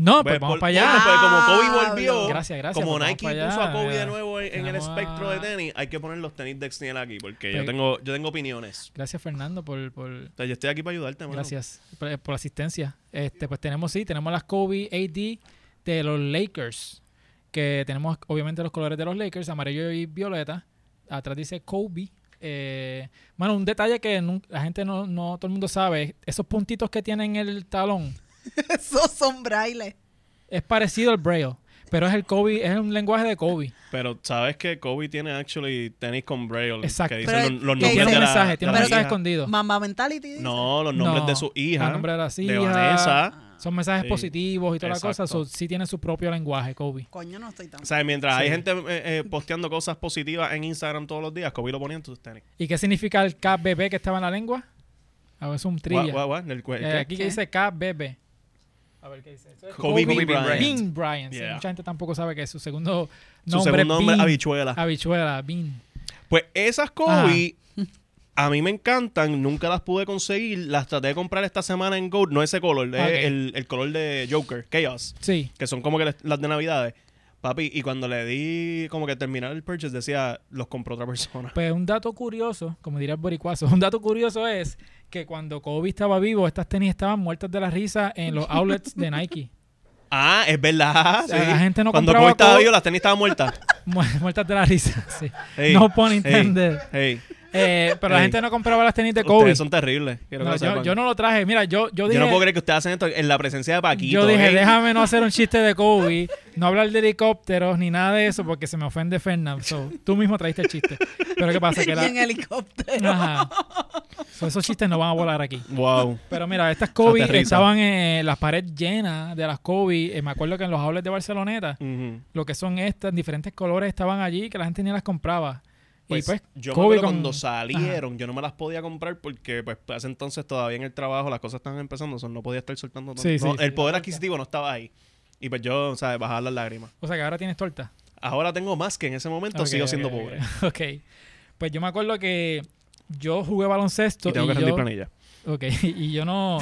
No, pues Pues, vamos por- para allá. bueno, pues como Kobe volvió, Gracias, gracias, como pues Nike puso a Kobe de nuevo en, en el a- espectro de tenis, hay que poner los tenis de Xniel aquí, porque yo tengo, yo tengo opiniones. Gracias, Fernando, por, por, O sea, yo estoy aquí para ayudarte, mano. Gracias por, por la asistencia. Este, pues tenemos, sí, tenemos las Kobe AD de los Lakers. Que tenemos, obviamente, los colores de los Lakers, amarillo y violeta. Atrás dice Kobe. Eh, bueno, un detalle que la gente no, no todo el mundo sabe, esos puntitos que tienen el talón Esos son braille. es parecido al Braille, pero es el Kobe, es un lenguaje de Kobe. Pero sabes que Kobe tiene actually tenis con braille. Exacto. Que Pero, dicen los, los ¿qué Tiene nombres dice? de la, mensaje, tiene de un mensaje hija. escondido. Mamba Mentality. dice. No, los nombres No, de su hija. los nombres de las de hijas. Vanessa. Son mensajes Sí. positivos y toda la cosa, Exacto. so, sí tiene su propio lenguaje, Kobe. Coño, no estoy tan. O sea, mientras hay Sí. gente eh, eh, posteando cosas positivas en Instagram todos los días, Kobe lo ponía en sus tenis. ¿Y qué significa el KBB que estaba en la lengua? A ver, es un trivia. El Eh, aquí que ¿Qué? dice KBB. A ver qué dice. Es Kobe Bean Bryant. Bean Bryant. sí, Yeah. mucha gente tampoco sabe que su segundo Su nombre segundo nombre, Bean. habichuela. Habichuela, Bean. Pues esas Kobe a mí me encantan, nunca las pude conseguir, las traté de comprar esta semana en Gold, no ese color, es el, el color de Joker, Chaos, Sí. que son como que las- las de Navidades. Papi, y cuando le di como que terminar el purchase decía, los compró otra persona. Pues un dato curioso, como diría el boricuazo, un dato curioso es que cuando Kobe estaba vivo, estas tenis estaban muertas de la risa en los outlets de Nike. Ah, es verdad. O sea, sí. la gente no Cuando Kobe estaba vivo, las tenis estaban muertas. Mu- muertas de la risa, sí. Hey, no hey, intended. hey. Eh, pero la gente no compraba las tenis de Kobe. Ustedes son terribles. No, yo, yo no lo traje. Mira, yo, yo Yo dije... no puedo creer que ustedes hacen esto en la presencia de Paquito. Yo dije, déjame no hacer un chiste de Kobe, no hablar de helicópteros ni nada de eso porque se me ofende Fernando. So, tú mismo traíste el chiste. Pero ¿qué pasa? Que la... en helicóptero. Ajá. So, esos chistes no van a volar aquí. Wow. Pero mira, estas Kobe estaban en las paredes llenas de las Kobe. Eh, me acuerdo que en los outlets de Barceloneta, lo que son estas, en diferentes colores, estaban allí que la gente ni las compraba. Pues, y pues, yo me Kobe con- cuando salieron, yo no me las podía comprar porque pues ese entonces todavía en el trabajo las cosas estaban empezando, so, no podía estar soltando todo. Sí, No, sí, el poder adquisitivo no estaba ahí. Y pues yo, o sea, bajaba las lágrimas. O sea, que ahora tienes torta. Ahora tengo más que en ese momento sigo siendo pobre. Ok. Pues yo me acuerdo que yo jugué baloncesto. Y tengo que rendir yo- planilla. Ok, y yo no,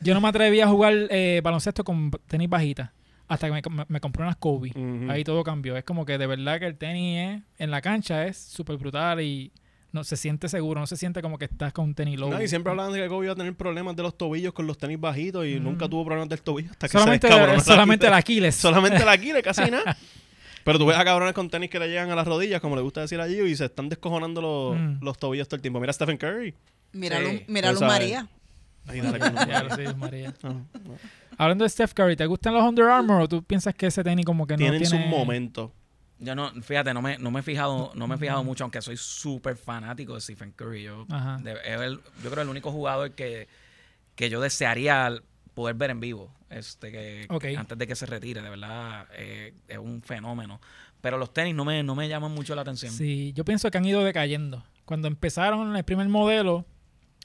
yo no me atreví a jugar eh, baloncesto con tenis bajitas. Hasta que me, me- me compré unas Kobe. Ahí todo cambió. Es como que de verdad que el tenis es- en la cancha es súper brutal y no se siente seguro. No se siente como que estás con un tenis low. No, y siempre hablaban de que Kobe iba a tener problemas de los tobillos con los tenis bajitos y nunca tuvo problemas del tobillo hasta que solamente se descabronó solamente el Aquiles. Solamente la Aquiles, casi nada. Pero tú ves a cabrones con tenis que le llegan a las rodillas, como le gusta decir allí, y se están descojonando los, Mm. los tobillos todo el tiempo. Mira a Stephen Curry. Mira, Sí. Luz, mira. María. Ahí dale con María. Ah, no. Hablando de Steph Curry, ¿te gustan los Under Armour o tú piensas que ese tenis como que no Tienen tiene... su momento. Yo no, fíjate, no me, no me he fijado, no me he fijado mucho, aunque soy súper fanático de Stephen Curry. Yo, de- es el- yo creo el único jugador que, que yo desearía poder ver en vivo. Este, que, Ok. antes de que se retire, de verdad, eh, es un fenómeno. Pero los tenis no me, no me llaman mucho la atención. Sí, yo pienso que han ido decayendo. Cuando empezaron el primer modelo,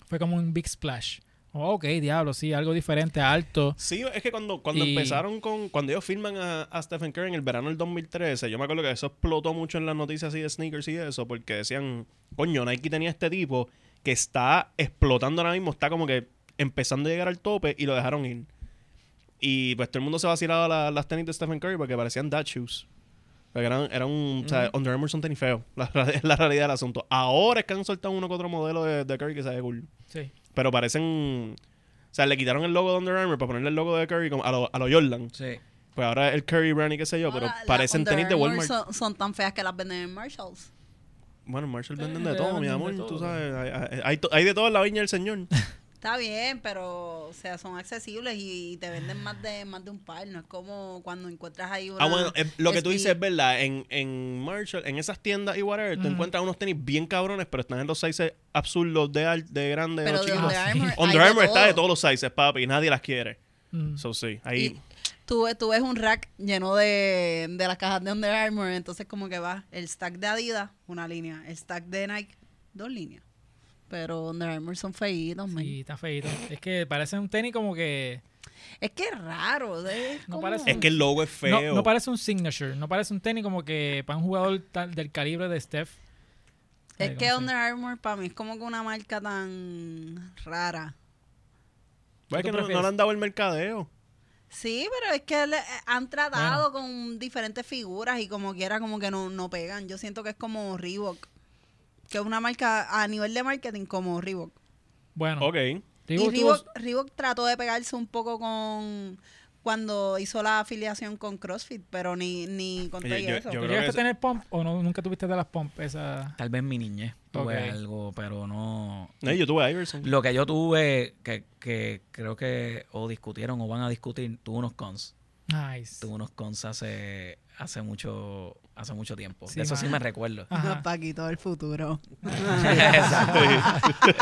fue como un big splash. Oh, ok, diablo, sí, algo diferente, alto. Sí, es que cuando, cuando Y- empezaron con. Cuando ellos filman a, a Stephen Curry en el verano del 2013, yo me acuerdo que eso explotó mucho en las noticias así de sneakers y eso, porque decían, coño, Nike tenía este tipo que está explotando ahora mismo, está como que empezando a llegar al tope y lo dejaron ir. Y pues todo el mundo se vacilaba la- las tenis de Stephen Curry porque parecían dad shoes. Porque eran, eran un. O sea, Under Armour son tenis feos. La, la realidad del asunto. Ahora es que han soltado uno que otro modelo de, de Curry que se ve cool. Sí. Pero parecen. O sea, le quitaron el logo de Under Armour para ponerle el logo de Curry como a lo, a lo Jordan. Sí. Pues ahora el Curry Brand y qué sé yo, pero Ahora, parecen Under tenis de Walmart. Son, son tan feas que las venden en Marshalls. Bueno, Marshall venden Eh, de todo, venden mi amor. todo. Tú sabes, hay, hay- hay to- hay de todo en la viña del señor. Está bien, pero o sea, son accesibles y te venden más de más de un par. No es como cuando encuentras ahí una. ah, bueno, eh, lo que tú dices es verdad. En, en Marshall, en esas tiendas y whatever, tú Ujú. encuentras unos tenis bien cabrones, pero están en los sizes absurdos de, al- de grande Pero o de. Under Ah, sí. Armour. Under Armour está de todo. todos los sizes, papi, y nadie las quiere. Mm. So, sí, ahí. Y tú, ves- tú ves un rack lleno de, de las cajas de Under Armour, entonces como que va el stack de Adidas, una línea, el stack de Nike, dos líneas. Pero Under Armour son feitos, man. Sí, está feito. Es que parece un tenis como que... Es que es raro. Es, No parece- es que el logo es feo. no parece un signature, no parece un tenis como que para un jugador tal- del calibre de Steph. Es Eh, que Under Armour para mí es como que una marca tan rara. Pues es ¿Qué que no, le han dado el mercadeo. Sí, pero es que le- han tratado con diferentes figuras y como quiera como que no, no pegan. Yo siento que es como Reebok. Que es una marca a nivel de marketing como Reebok. Bueno, Ok. Reebok y Reebok, Reebok trató de pegarse un poco con cuando hizo la afiliación con CrossFit, pero ni, ni con Oye, todo yo- eso. yo ¿Tú llegaste a tener pump o no, nunca tuviste de las pump? Esa... Tal vez mi niñez tuve algo, pero no. No, yo tuve a Iverson. Lo que yo tuve, que, que creo que o discutieron o van a discutir, tuve unos cons. Nice. Tuve unos cons hace, hace mucho hace mucho tiempo. Sí, De eso sí me recuerdo. Paquito del futuro. Exacto.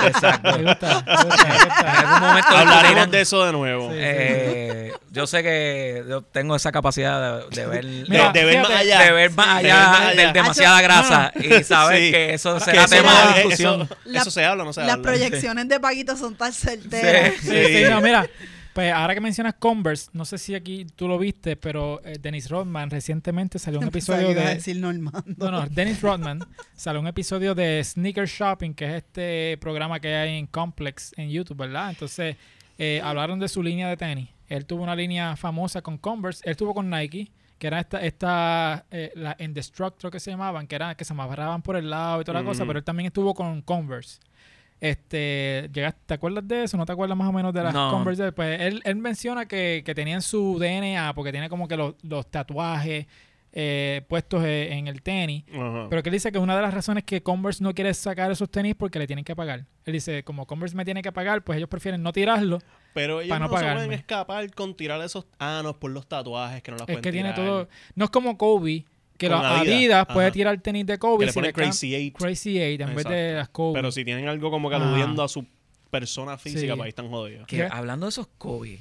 Exacto. Me gusta, me gusta, me En algún momento Hablaremos de eso de nuevo. Sí. eh, yo sé que yo tengo esa capacidad de, de ver Mira, de, de ver más allá. de ver más allá de demasiada grasa y saber Sí. que eso Que será tema de discusión. La- eso se habla, no se Las habla. proyecciones de Paquito son tan certeras. Sí. Sí, sí, no, mira, pues ahora que mencionas Converse, no sé si aquí tú lo viste, pero eh, Dennis Rodman recientemente salió un episodio a de... decir Normando. No, no, Dennis Rodman salió un episodio de Sneaker Shopping, que es este programa que hay en Complex en YouTube, ¿verdad? Entonces, eh, hablaron de su línea de tenis. Él tuvo una línea famosa con Converse, él tuvo con Nike, que era esta, esta eh, la Indestructor que se llamaban, que era que se amarraban por el lado y toda la cosa, Ujú. pero él también estuvo con Converse. Este, llegaste, ¿te acuerdas de eso? ¿No te acuerdas más o menos de las No. Converse? Pues él, él menciona que, que tenían su DNA porque tiene como que los, los tatuajes eh, puestos eh, en el tenis. Ajá. Pero que él dice que una de las razones que Converse no quiere sacar esos tenis porque le tienen que pagar. Él dice, como Converse me tiene que pagar, pues ellos prefieren no tirarlo. Pero ellos pa' no, no se pueden pagarme. escapar con tirar esos anos por los tatuajes que no las Es pueden que tiene todo... No es como Kobe, que los Adidas, Adidas, puede tirar tenis de Que Kobe le si ponen le Crazy Eight. Crazy 8 en vez de las Kobe. Pero si tienen algo como que aludiendo a su persona física, Sí. pues ahí están jodidos. Que hablando de esos Kobe,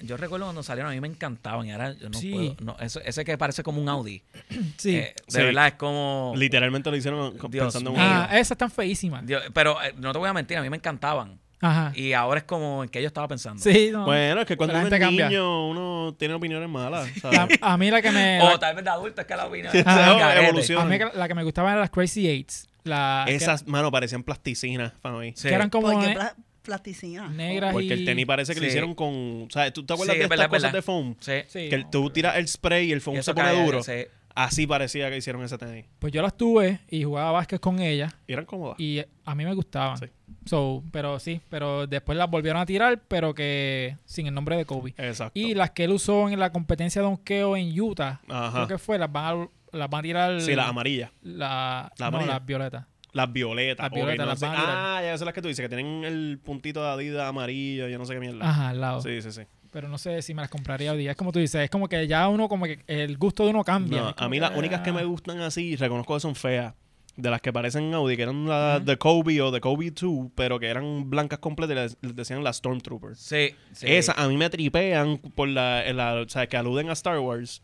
yo recuerdo cuando salieron, a mí me encantaban y ahora yo no Sí. puedo. No, eso- ese que parece como un Audi. sí. Eh, de Sí. verdad es como. Literalmente lo hicieron Dios pensando en un ah, esas están feísimas. Dios, pero eh, no te voy a mentir, a mí me encantaban. Ajá. Y ahora es como en que yo estaba pensando. Sí, no. Bueno, es que cuando La uno es cambia. niño, uno tiene opiniones malas. a, ¿sabes? a mí la que me... O tal vez de adulto es que la opinión. A mí la que me gustaban eran las Crazy Eights. La, que- Esas, mano, parecían plasticinas para mí. Sí. que eran como Porque ne- pla- plasticina. negras Porque y... el tenis parece que lo hicieron con... ¿Sabes? ¿Tú te acuerdas Sí, de es verdad, estas es cosas verdad. de foam? Sí. Sí, Que tú tiras el spray y el foam Y se pone cae, duro. sí. Así parecía que hicieron ese tenis. Pues yo las tuve y jugaba básquet con ellas Y eran cómodas. y a mí me gustaban. Sí. So, pero sí, pero después las volvieron a tirar, pero que sin el nombre de Kobe. Exacto. Y las que él usó en la competencia de donkeo en Utah, Ajá. creo que fue, las van a, las van a tirar. Sí, las amarillas. la, La no, las violetas. Las violetas. Las violetas, no las sé. van a tirar. Ah, ya son las que tú dices, que tienen el puntito de Adidas amarillo, yo no sé qué mierda. Ajá, al lado. Sí, sí, sí. Pero no sé si me las compraría hoy día. Es como tú dices, es como que ya uno, como que el gusto de uno cambia. No, a mí las únicas que me ah, gustan así, reconozco que son feas. De las que parecen Audi, que eran las de Kobe o de Kobe 2, pero que eran blancas completas, y les, les decían las Stormtroopers. Sí, sí. Esas a mí me tripean por la, la- o sea, que aluden a Star Wars,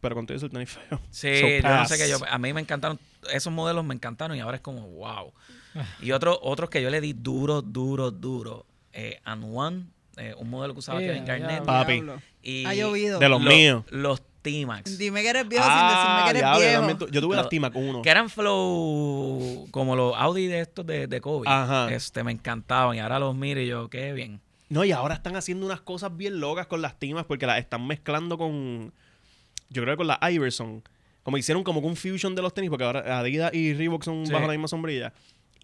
pero con todo eso el tenis feo. Sí, So yo no sé que yo, a mí me encantaron, esos modelos me encantaron y ahora es como, wow. Ah. Y otros otros que yo le di duro, duro, duro. Eh, and One, eh, un modelo que usaba Eh, Kevin Garnett. Papi. Y Ha llovido. De los lo- míos. Los T-Max. Dime que eres viejo sin decirme que eres Ah, diablo, viejo. yo tuve las T-Mac 1. Que eran flow como los Audi de estos de, de Kobe. Ajá. Este, me encantaban. Y ahora los miro y yo, qué bien. No, y ahora están haciendo unas cosas bien locas con las Timas porque las están mezclando con. Yo creo que con la Iverson. Como hicieron como un fusion de los tenis, porque ahora Adidas y Reebok son Sí. bajo la misma sombrilla.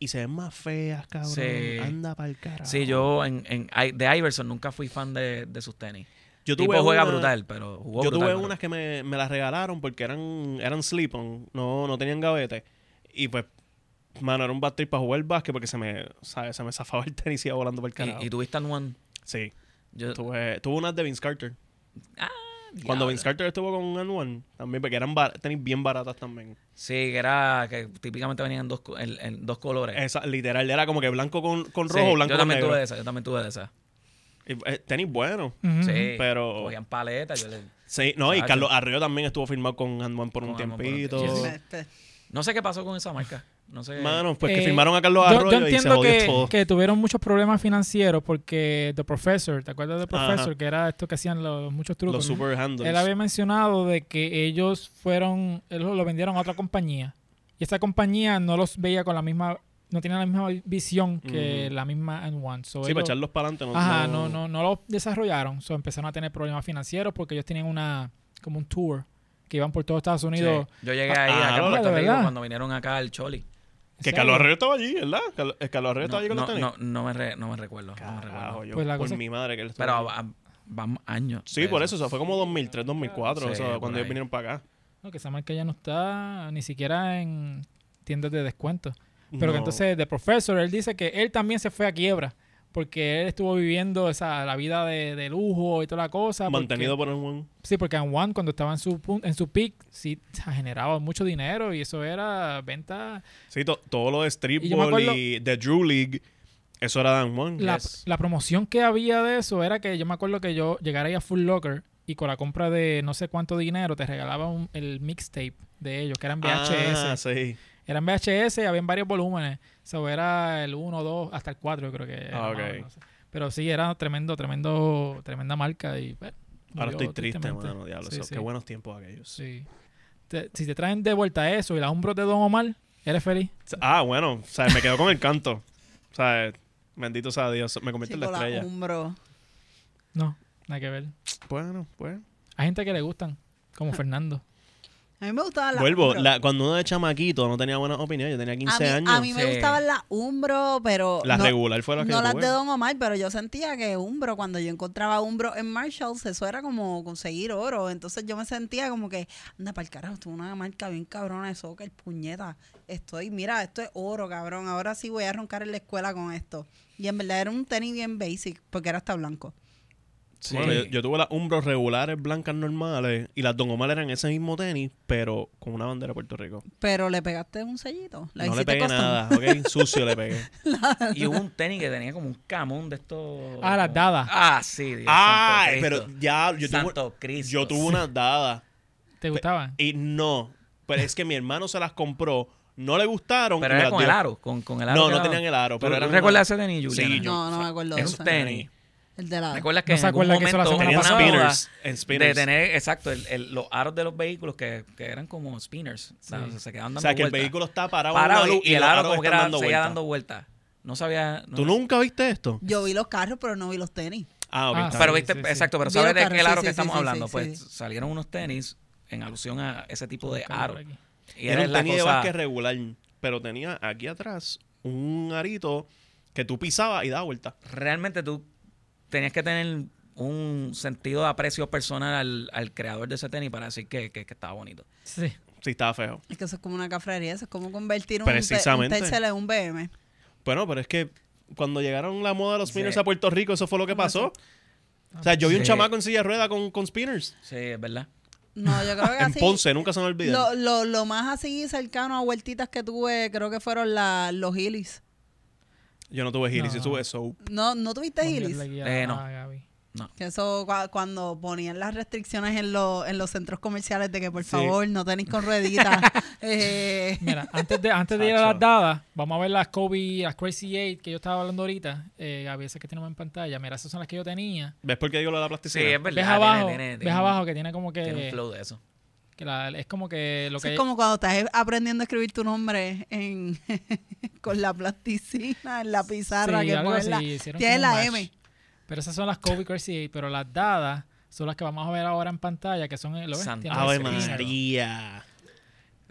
Y se ven más feas, cabrón. Sí. Anda pa'l carajo. Sí, yo en, en, de Iverson nunca fui fan de, de sus tenis. yo tipo juega brutal, pero jugó Yo brutal, tuve pero- unas que me, me las regalaron porque eran, eran slip-on, no, no tenían gavete. Y pues, mano, era un bad para jugar básquet porque se me, ¿sabes? Se me zafaba el tenis y iba volando por el carajo. Y, y tuviste and One. Sí. Yo, Tuve, tuve unas de Vince Carter. ah, Cuando. Vince Carter estuvo con un One, también, porque eran bar- tenis bien baratas también. Sí, que era que típicamente venían en dos, en, en dos colores. Esa, literal, era como que blanco con, con Sí, rojo, blanco yo con también negro. tuve de esa, yo también tuve de esa. Y, eh, tenis bueno. Sí, pero- cogían paletas. Yo le- Sí, no, y. Carlos Arroyo también estuvo firmado con One por Con por un tiempito. No sé qué pasó con esa marca. No sé. Mano, pues que Eh, firmaron a Carlos Yo, Arroyo yo y se entiendo jodió que, todo. que tuvieron muchos problemas financieros porque The Professor, ¿te acuerdas de The Ajá. Professor? Que era esto que hacían los, muchos trucos. Los super handles. Él había mencionado de que ellos fueron, ellos lo vendieron a otra compañía. Y esa compañía no los veía con la misma, no tenía la misma visión que la misma and One. So, Sí, ellos- para echarlos para adelante. No, Ajá, no, no, no lo desarrollaron. So, empezaron a tener problemas financieros porque ellos tenían una, como un tour que iban por todo Estados Sí. Unidos. Yo llegué ahí Ah, acá en ¿de Puerto Rico cuando vinieron acá al Choli. Que ¿En Carlos? Arroyo estaba allí, ¿verdad? Carlos, el Carlos Arroyo No, estaba allí con no, los tenis. no, no me re- no me recuerdo. no me Carajo, recuerdo. yo Pues la por cosa- mi madre que él estaba Pero ah, van años. Sí, por eso. O sea, fue como 2003, 2004. Sí, o sea, cuando ahí. ellos vinieron para acá. No, que esa marca ya no está ni siquiera en tiendas de descuento. Pero No. que entonces The Professor, él dice que él también se fue a quiebra. Porque él estuvo viviendo esa, la vida de, de lujo y toda la cosa. porque- Mantenido por un One. Sí, porque One, cuando estaba en su, en su peak, sí generaba mucho dinero y eso era venta. Sí, to- todo lo de Y acuerdo- y de Drew League, eso era Dan One. La, yes. la promoción que había de eso era que yo me acuerdo que yo llegara ahí a Full Locker y con la compra de no sé cuánto dinero te regalaban el mixtape de ellos, que eran VHS. Ah, sí. Eran VHS y habían varios volúmenes. Eso era el 1, 2, hasta el 4 yo creo que era, Ah, más o ok. menos. Pero sí, era tremendo, tremendo, tremenda marca y pues, Ahora estoy triste, mano. Diablo, Sí, eso- sí. Qué buenos tiempos aquellos. Sí. Te- si te traen de vuelta eso y la hombros de Don Omar, eres feliz. Ah, bueno. O sea, me quedo con el canto. O sea, bendito sea Dios. Me convierte Chico, en la la estrella. hombro. No, nada que ver. Bueno, pues. Hay gente que le gustan, como Fernando. A mí me gustaban las Vuelvo. Umbro. la- cuando uno de chamaquito no tenía buenas opiniones. Yo tenía 15 a mí, años. a mí me Sí. gustaban las Umbro, pero la no, regular fue la que no yo las tuve. de Don Omar, pero yo sentía que Umbro, cuando yo encontraba Umbro en Marshalls, eso era como conseguir oro. Entonces yo me sentía como que, anda para el carajo, esto es una marca bien cabrona de soccer, puñeta. Estoy, mira, esto es oro, cabrón. Ahora sí voy a roncar en la escuela con esto. Y en verdad era un tenis bien basic, porque era hasta blanco. Sí. Bueno, yo, yo tuve las Umbros regulares blancas normales y las Don Omar eran ese mismo tenis, pero con una bandera de Puerto Rico. Pero le pegaste un sellito. La no le pegué custom. nada, ¿ok? Sucio le pegué. Y hubo un tenis que tenía como un camón de estos. Ah, las dadas. Ah, sí. Dios Ay, santo pero ya, yo tuve, Santo Cristo. yo tuve unas dadas ¿Te gustaban? y no, pero es que mi hermano se las compró, no le gustaron. Pero era con el aro. Con, con el aro No, no era- tenían el aro, pero ¿Tú eran recuerdas una- ese tenis, Juliana? Sí, yo- No, no me acuerdo de Esos ese. tenis. El de la... ¿Recuerdas que ¿No en algún que momento Tenían moda spinners, en de spinners. tener, exacto, el- el- los aros de los vehículos que, que eran como spinners. O sea, Sí. se quedaban dando o sea, que el vehículo está parado, Parado y, y el aro como que era, dando seguía vueltas. dando vueltas. No sabía... no ¿Tú nunca viste esto? Yo vi los carros, pero no vi los tenis. Ah, ok. Ah, Pero Sí, viste, sí, sí. exacto, pero Vi ¿sabes de qué aro sí, que sí, estamos sí, hablando? sí, pues sí. salieron unos tenis en alusión a ese tipo de aro. Y Era un tenis de básquet regular, pero tenía aquí atrás un arito que tú pisabas y daba vuelta. realmente tú tenías que tener un sentido de aprecio personal al, al creador de ese tenis para decir que, que- que estaba bonito. Sí. Sí, estaba feo. Es que eso es como una cafrería, eso es como convertir un, te- un Precisamente. Telcel en un BM. Bueno, pero es que cuando llegaron la moda de los Sí. spinners a Puerto Rico, eso fue lo que pasó. O sea, yo vi un chamaco en silla de rueda con, con spinners. Sí, es verdad. No, yo creo que En así. Ponce, nunca se me olvida. Lo, lo, lo más así cercano a vueltitas que tuve, creo que fueron la, los Hillis. Yo no tuve Healy, sí No. tuve Soap. ¿No, ¿no tuviste guía Eh, no. a Gaby. Que eso cua- cuando ponían las restricciones en, los en los centros comerciales de que por Sí. favor no tenéis con rueditas. eh, Mira, antes de, antes de ir a las dadas, vamos a ver las Kobe, las Crazy 8 que yo estaba hablando ahorita. Eh, Gaby, esas que tenemos en pantalla. Mira, esas son las que yo tenía. ¿Ves por qué digo lo de la Sí, plasticidad? es verdad. ves tiene- abajo, tiene- ves tiene- abajo que tiene como que, Tiene un flow de eso. La- es como que lo eso que es como cuando estás aprendiendo a escribir tu nombre en con la plasticina en la pizarra Sí, que algo pones la, tiene la. M. Pero esas son las Kobe Crazy 8, pero las dadas son las que vamos a ver ahora en pantalla, que son, ¿lo ves? Tienen Ave. María.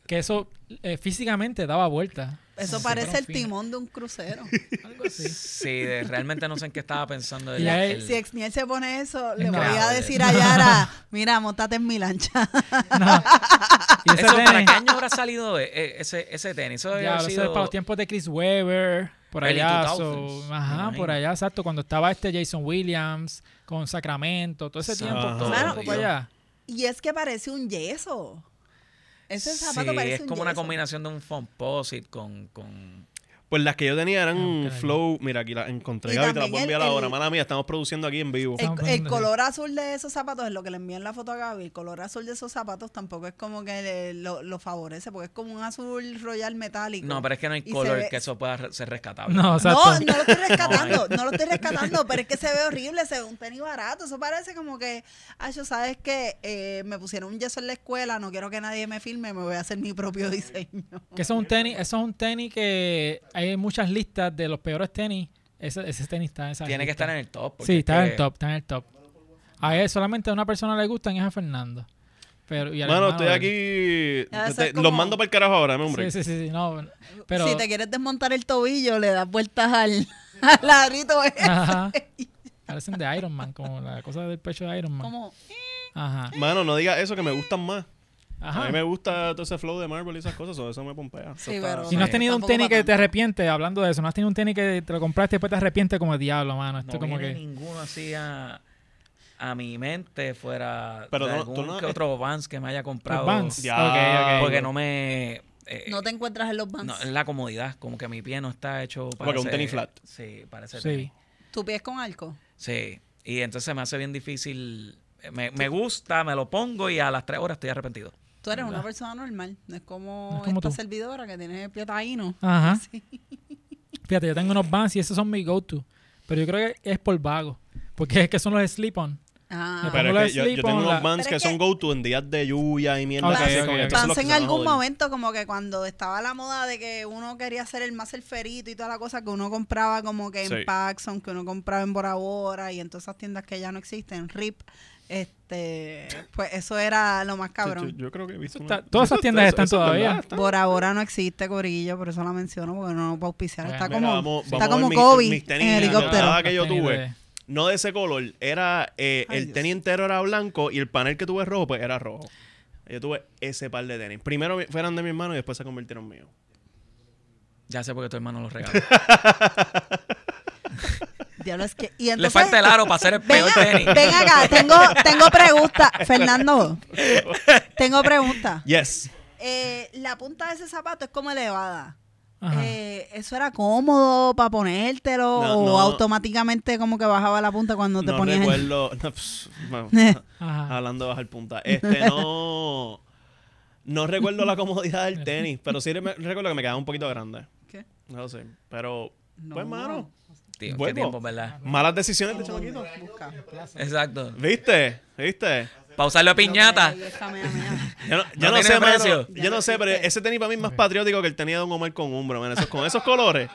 Que eso eh, físicamente daba vuelta. Eso Sí, parece el timón de un crucero. Algo así. Sí, de- realmente no sé en qué estaba pensando. El- el- Si Exniel se pone eso, le No. voy a decir a Yara, mira, montate en mi lancha. No. Y ese ¿Eso para tenis- qué año habrá salido eh, eh, ese, ese tenis? Eso Ya, sido... para los tiempos de Chris Webber, por Early allá. 2000s, so, ajá, por allá, exacto. Cuando estaba este Jason Williams con Sacramento, todo ese tiempo, todo Claro. para allá. Y es que parece un yeso. Ese zapato sí, parece es un como una combinación de un Fomposite con... con... Pues las que yo tenía eran Ah, flow. Mira, aquí las encontré. Y Gaby, te las voy a enviar ahora. Mala mía, estamos produciendo aquí en vivo. El, color azul de esos zapatos es lo que le envían la foto a Gaby. El color azul de esos zapatos tampoco es como que le- lo, lo favorece, porque es como un azul royal metálico. No, pero es que no hay color ve- que eso pueda ser rescatable. No, No, exacto. no lo estoy rescatando, no lo estoy rescatando, pero es que se ve horrible, se ve un tenis barato. Eso parece como que, ay, yo sabes que eh, me pusieron un yeso en la escuela, no quiero que nadie me filme, me voy a hacer mi propio diseño. Que eso es un tenis, eso es un tenis que hay muchas listas de los peores tenis. Ese, ese tenis está en esa Tiene que estar en el top. Sí, es está en el top, está en el top. A él solamente a una persona le gustan y es a Fernando. Pero, y Mano, estoy aquí. Te- como- Los mando para el carajo ahora, mi hombre. Sí, sí, sí, sí, no. Pero, si te quieres desmontar el tobillo, le das vueltas al, al ladrito ese. Ajá. Parecen de Iron Man, como la cosa del pecho de Iron Man. Como, Ajá. Mano, no digas eso que me gustan más. A mí me gusta todo ese flow de Marvel y esas cosas, so eso me pompea. sí, está- pero Y no has sí, tenido un tenis que te arrepientes, hablando de eso, no has tenido un tenis que te lo compraste y después te arrepientes como diablo, mano. Esto No como viene que... ninguno así a, a mi mente fuera Pero de no- algún tú no- que otro Vans que me haya comprado. Vans. Ya. Porque no me... eh, No te encuentras en los Vans. no, es la comodidad, como que mi pie no está hecho para Porque un tenis flat. Sí, para ese Sí. tenis. Tu pie es con arco. Sí, y entonces me hace bien difícil. Me, me gusta, me lo pongo y a las tres horas estoy arrepentido. Tú eres una persona normal. No es como, No es como esta tú. servidora que tiene el pie taíno. Ajá. Sí. Fíjate, yo tengo unos Vans y esos son mi go-to. Pero yo creo que es por vago. Porque es que son los slip-on. Ah, Pero es que yo, tengo unos Pero que es son go-to en días de lluvia y mierda. Ok, así, ok, como que ok. esos son los Vans que en algún momento, como que cuando estaba la moda de que uno quería ser el más surferito y toda la cosa, que uno compraba como que en Sí. Paxson, que uno compraba en Bora Bora y en todas esas tiendas que ya no existen, RIP, este, pues eso era lo más cabrón. Yo, yo creo que he visto Está- una- todas esas tiendas eso- están eso es verdad, todavía. está- Bora Bora no existe, Corillo, por eso la menciono, porque no va a auspiciar. Está mira, como, vamos- está vamos como mis- Kobe mis tenis en helicóptero. nada que yo tuve. No de ese color, era eh, Ay, el Dios. tenis entero era blanco y el panel que tuve rojo, pues era rojo. Yo tuve ese par de tenis. Primero fueran de mi hermano y después se convirtieron míos. Ya sé por qué tu hermano los regaló. Diablo, es que, y Le entonces, falta el aro para hacer el Ven, peor tenis. ven acá, tengo, tengo pregunta. Fernando, tengo pregunta. Yes. Eh, la punta de ese zapato es como elevada. Eh, ¿Eso era cómodo para ponértelo No, o no. automáticamente como que bajaba la punta cuando te no ponías el- recuerdo. no, pss, no, Ajá. hablando de bajar punta. Este no. No recuerdo la comodidad del tenis, pero sí me- recuerdo que me quedaba un poquito grande. ¿Qué? No sé. Pero, No. pues, mano. Tío, qué tiempo, ¿verdad? Malas decisiones de chamaquito. Busca. Exacto. ¿Viste? ¿Viste? Para usarlo de piñata. Yo no, yo No no tiene sé, yo no sé, pero ese tenis para mí es más patriótico que el tenis de Don Omar con Umbro, man. Esos, con esos colores,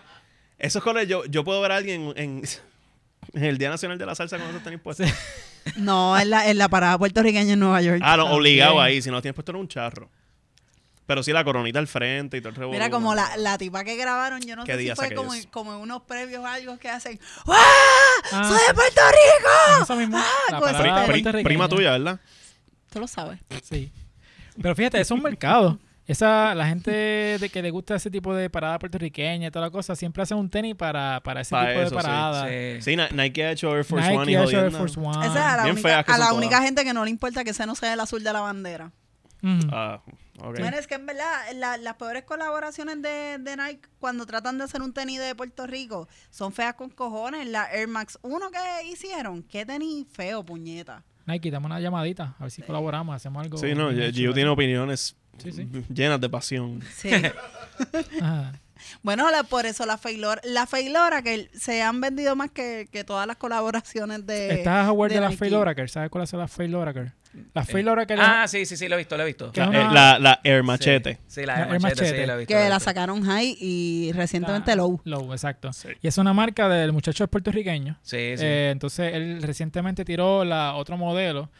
esos colores, yo, yo puedo ver a alguien en, En el Día Nacional de la Salsa con esos tenis puestos. No, en la, en la parada puertorriqueña en Nueva York. Ah, no, obligado ahí. Si no tienes puesto en un charro. Pero sí, la coronita al frente y todo el revolú. Mira, como la, la tipa que grabaron, yo no ¿Qué sé si fue como, como en unos previos o algo que hacen ¡Wow! Ah, ¡Soy de Puerto Rico! eso mismo, Ah, Pri- pri- prima tuya, ¿verdad? Tú lo sabes. Sí. Pero fíjate, es un mercado. Esa, la gente de que le gusta ese tipo de parada puertorriqueña y toda la cosa, siempre hacen un tenis para, para ese Para tipo eso, de parada. Sí. Sí, Ni- Nike ha hecho Air Force Nike One y ha hecho Air jodiendo. Force One. Esa es a la, bien única, a la única gente que no le importa que ese no sea el azul de la bandera. Ujú. Ah, ok. Mira, es que en verdad la- las peores colaboraciones de, de Nike cuando tratan de hacer un tenis de Puerto Rico son feas con cojones. La Air Max 1 que hicieron, qué tenis feo, puñeta. Nike, dame una llamadita, a ver si colaboramos, hacemos algo. Sí, no, Gio tiene opiniones Sí, sí. llenas de pasión. Sí. Bueno, la- por eso la Failora, la Failora que se han vendido más que, que todas las colaboraciones de ¿Estás aware de, de. Fail Oracle? ¿Sabes cuáles son las Fail Las Eh, Fail Oracle Ah, sí, sí, sí, lo he visto, lo he visto. Que La, una- eh, la- la Air Machete. Sí, sí, la, La Air Air machete, Machete. sí, lo he visto. que la sacaron high y recientemente low. Low, exacto. Sí. Y es una marca del muchacho es puertorriqueño. Sí, sí. Eh, entonces él recientemente tiró la otro modelo.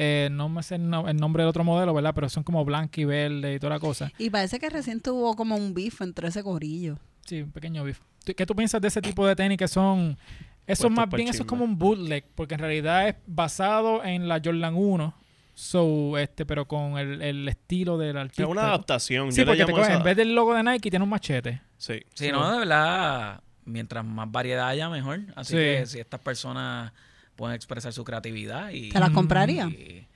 Eh, no me sé el, no- el nombre del otro modelo, ¿verdad? Pero son como blanca y verde y toda la cosa. Y parece que recién tuvo como un beef entre ese corillo. Sí, un pequeño. ¿Tú- ¿Qué tú piensas de ese tipo de tenis que son... Eso más bien, eso es como un bootleg, porque en realidad es basado en la Jordan 1, so, este, pero con el, el estilo del artista. Es una adaptación. Sí, Yo porque te esa- en vez del logo de Nike tiene un machete. Sí. Sí, no, de verdad, mientras más variedad haya, mejor. Así Sí. que si estas personas pueden expresar su creatividad y... ¿Te las Mm. compraría? y-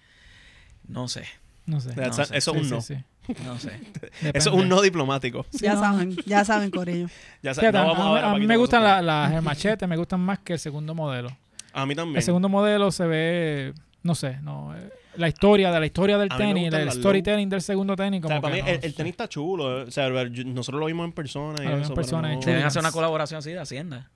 no sé, No sé. That's- No sé. Eso es un Sí, no. No sé. Eso es un no diplomático. Sí, ya no. saben, ya saben, corillo. Ya sa- Fíjate, no a- vamos a, ver a mí me gustan esos la- las machetes, me gustan más que el segundo modelo. A mí también. El segundo modelo se ve, no sé, no, eh, la historia de la historia del tenis, gustan el las storytelling del segundo tenis, O como sea, para mí no el, tenis está chulo. eh. O sea, nosotros lo vimos en persona. Y lo vimos en eso, persona, no-. Deben hacer una colaboración así de Hacienda.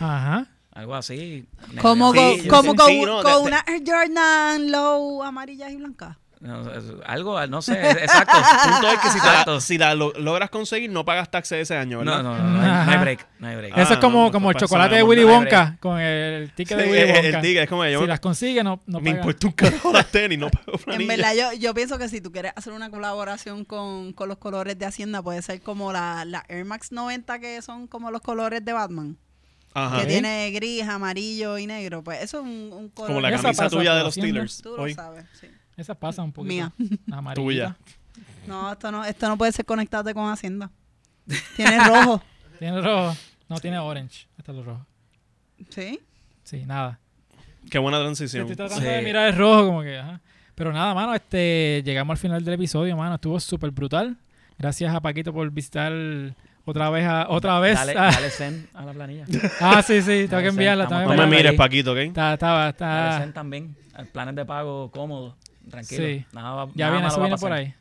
Ajá. Algo así. Como, Sí, con, como sí, con, sí, no, con de- una Air Jordan low amarillas y blancas. No, algo, no sé, exacto. Punto es que si, te la, Exacto. si la lo- logras conseguir, no pagas taxes ese año, ¿verdad? No, no, no, no, hay, no hay Ajá. break, no hay break. Ah, Eso es como, no, como el chocolate de Willy Wonka, con el ticket de Willy Wonka. el ticket, es como yo si las consigue, no, no me importa un carajo las tenis, no pago una En verdad, yo, yo pienso que si tú quieres hacer una colaboración con, con los colores de Hacienda, puede ser como la, la Air Max 90, que son como los colores de Batman, Ajá. que tiene gris, amarillo y negro. Pues eso es un, un color. Como la camisa tuya de los. Steelers. Tú lo Hoy. sabes, sí. Esas pasan un poquito. Mía. Las. Tuya. No, esto no, esto no puede ser conectado con Hacienda. Tiene rojo. Tiene rojo. No, tiene orange. Este es lo rojo. ¿Sí? Sí, nada. Qué buena transición. Estoy tratando Sí. de mirar el rojo como que, ajá. Pero nada, mano, este, llegamos al final del episodio, mano. Estuvo súper brutal. Gracias a Paquito por visitar otra vez a, otra vez. Dale, a- dale send a la planilla. ah, sí, sí, tengo Dale, que enviarla. estamos- tengo que No me mires, ahí. Paquito, ¿ok? Está, está, Dale está. send también. El planes de pago cómodo. Tranquilo. Sí. Nada Ya nada viene, eso viene por ahí.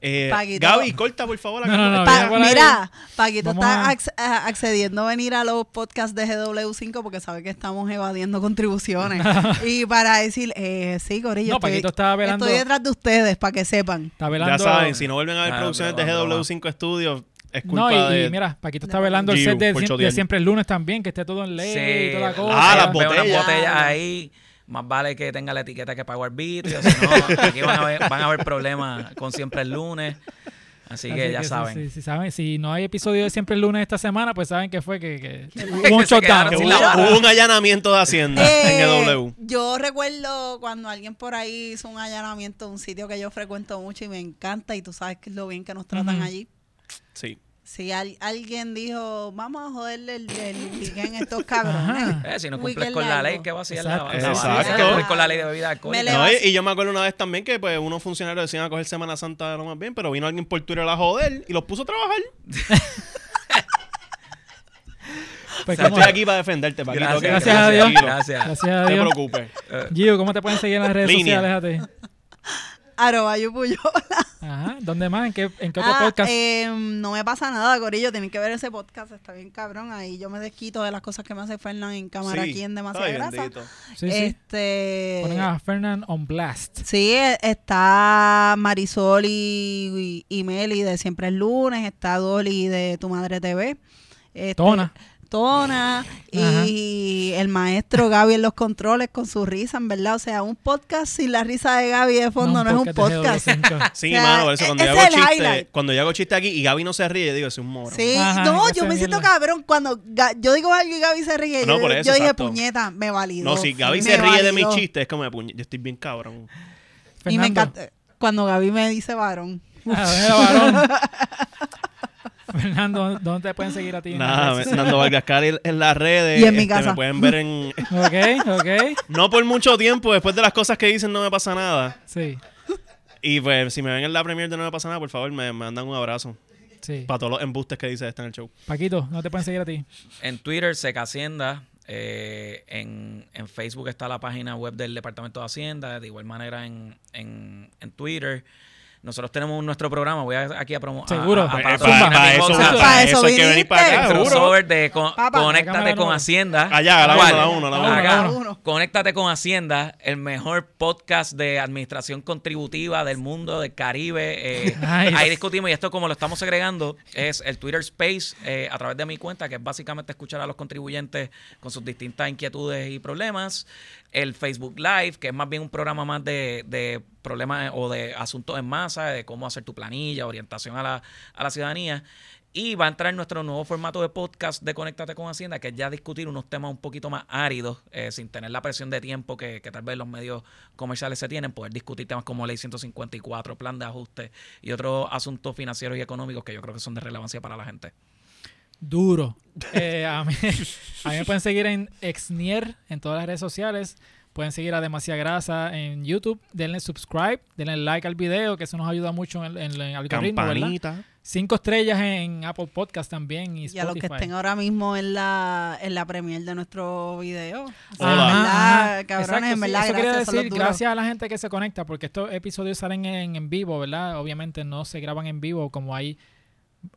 Eh. Gaby, corta, por favor. No, no, no. Pa- mira, Paquito Vamos está a- accediendo a venir a los podcasts de GW5 porque sabe que estamos evadiendo contribuciones. y para decir, eh, sí, Corillo, No, estoy, velando. estoy detrás de ustedes para que sepan. Está velando. Ya saben, si no vuelven a ver Ah, producciones de broma, broma. GW5 Studios, es culpa No, y, mira, Paquito está velando el set de, siempre el lunes también, que esté todo en ley y toda la cosa. Ah, las Veo unas botellas. botellas ahí. Más vale que tenga la etiqueta que pago arbitrio. Si no, aquí van a, haber, van a haber problemas con siempre el lunes. Así, que ya sí, saben. sí, sí, saben. Si no hay episodio de siempre el lunes esta semana, pues saben que fue que, que hubo un hubo, un allanamiento de Hacienda Eh, en GW. Yo recuerdo cuando alguien por ahí hizo un allanamiento de un sitio que yo frecuento mucho y me encanta y tú sabes que es lo bien que nos tratan allí. Sí. Si al- alguien dijo, vamos a joderle el, el weekend a estos cabrones. Eh, si no cumples con la ley. ¿qué va a hacer la, Exacto. la Exacto. banda? Si no cumples con la ley de bebida alcohólica. No, y, y yo me acuerdo una vez también que pues unos funcionarios decían a coger Semana Santa de lo más bien, pero vino alguien por Twitter a joder y los puso a trabajar. Pues, O sea, ¿cómo- estoy aquí para defenderte, Paquito. Gracias, ¿ok? Gracias a Dios. Gracias. Gracias a No te Dios. preocupes. Eh, Gio, ¿cómo te pueden seguir en las redes Línea. sociales a ti? Arroba Yupuyola. Ajá. ¿Dónde más? ¿En qué, en qué otro Ah, podcast? eh, no me pasa nada, Corillo. Tienen que ver ese podcast. Está bien cabrón. Ahí yo me desquito de las cosas que me hace Fernán en cámara Sí. aquí en Demasiada Grasa. bendito. sí, sí. Este. Ponen a Fernand on blast. Sí, e- está Marisol y, y, y Meli de Siempre el Lunes. Está Dolly de Tu Madre TV. Este, Tona. Tona y el maestro Gaby en los controles con su risa, en verdad. O sea, un podcast sin la risa de Gaby de fondo no, es un podcast. Sí, O sea, mano, por eso cuando yo hago chiste, highlight. cuando yo hago chiste aquí y Gaby no se ríe, yo digo, es un moro. Sí, Ajá, no, yo me siento mierda. cabrón cuando Ga- yo digo algo y Gaby se ríe. No, yo, por eso, yo dije, puñeta, me validó. No, si Gaby se ríe de mis chistes, es como de puñe- yo estoy bien cabrón. Y me encanta cuando Gaby me dice varón. Ah, varón. Fernando, ¿dónde te pueden seguir a ti? Nada, redes me- sociales? Nando Vargas Cari en las redes. Y en mi este, casa. Me pueden ver en... Ok, ok. No por mucho tiempo, después de las cosas que dicen no me pasa nada. Sí, Y pues, si me ven en la premiere de No me pasa nada, por favor, me, me mandan un abrazo. sí. Para todos los embustes que dice este en el show. Paquito, ¿no te pueden seguir a ti? En Twitter, Seca Hacienda. eh, en, en Facebook está la página web del Departamento de Hacienda. De igual manera en, en, en Twitter. Nosotros tenemos nuestro programa. Voy a, aquí a promover. Seguro. Pa- para, pa- eso, Pa' eso eso hay que venir para acá, crossover de con- Papá, Conéctate con. Hacienda. Allá, la ¿Cuál? uno, la uno, la uno. Acá. Cada uno. Conéctate con Hacienda, el mejor podcast de administración contributiva del mundo, del Caribe. Eh, Nice. Ahí discutimos, y esto como lo estamos segregando, es el Twitter Space eh, a través de mi cuenta, que es básicamente escuchar a los contribuyentes con sus distintas inquietudes y problemas. El Facebook Live, que es más bien un programa más de, de problemas o de asuntos en masa, de cómo hacer tu planilla, orientación a la, a la ciudadanía. Y va a entrar nuestro nuevo formato de podcast de Conéctate con Hacienda, que es ya discutir unos temas un poquito más áridos, eh, sin tener la presión de tiempo que, que tal vez los medios comerciales se tienen, poder discutir temas como Ley 154, plan de ajuste y otros asuntos financieros y económicos que yo creo que son de relevancia para la gente. Duro. Eh, a, mí, a mí me pueden seguir en Exnier en todas las redes sociales. Pueden seguir a Demasiada Grasa en YouTube. Denle subscribe, denle like al video, que eso nos ayuda mucho en, en el algoritmo, ¿verdad? Campanita. Cinco estrellas en Apple Podcast también y Y a los que estén ahora mismo en la, en la premier de nuestro video. O sea, Hola. en Ajá, verdad, cabrones, Exacto, en sí, verdad, eso quería gracias, los decir, gracias a la gente que se conecta, porque estos episodios salen en, en vivo, ¿verdad? Obviamente no se graban en vivo como hay...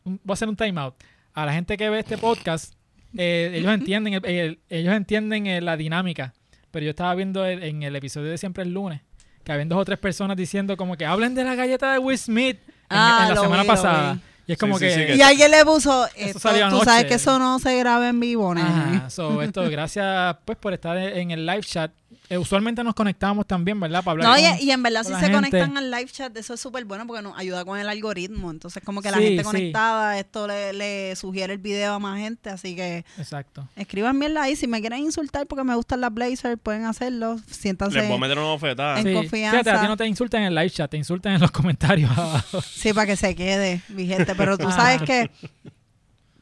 Voy a hacer un timeout. A la gente que ve este podcast, eh, ellos entienden el- el- ellos entienden eh, la dinámica, pero yo estaba viendo el- en el episodio de Siempre el lunes, que habían dos o tres personas diciendo como que hablen de la galleta de Will Smith en, Ah, en la lo semana vi, lo pasada. vi. Y es como sí, que... sí, que- Y alguien le puso, esto, salió tú sabes que eso no se graba en vivo, nene. Ajá, so, esto, gracias pues por estar en el live chat. Eh, usualmente nos conectamos también, ¿verdad? Para hablar No, con- y, y en verdad si se gente. conectan al live chat, eso es súper bueno porque nos ayuda con el algoritmo. Entonces, como que la Sí, gente sí. conectada, esto le, le sugiere el video a más gente. Así que Exacto. escriban mierda ahí. Si me quieren insultar porque me gustan las blazers, pueden hacerlo. Siéntanse. Les voy a meter una bofetada. En Sí, confianza. Fíjate, a ti no te insultan en el live chat, te insultan en los comentarios abajo. Sí, para que se quede, mi gente. Pero tú Ah. sabes que,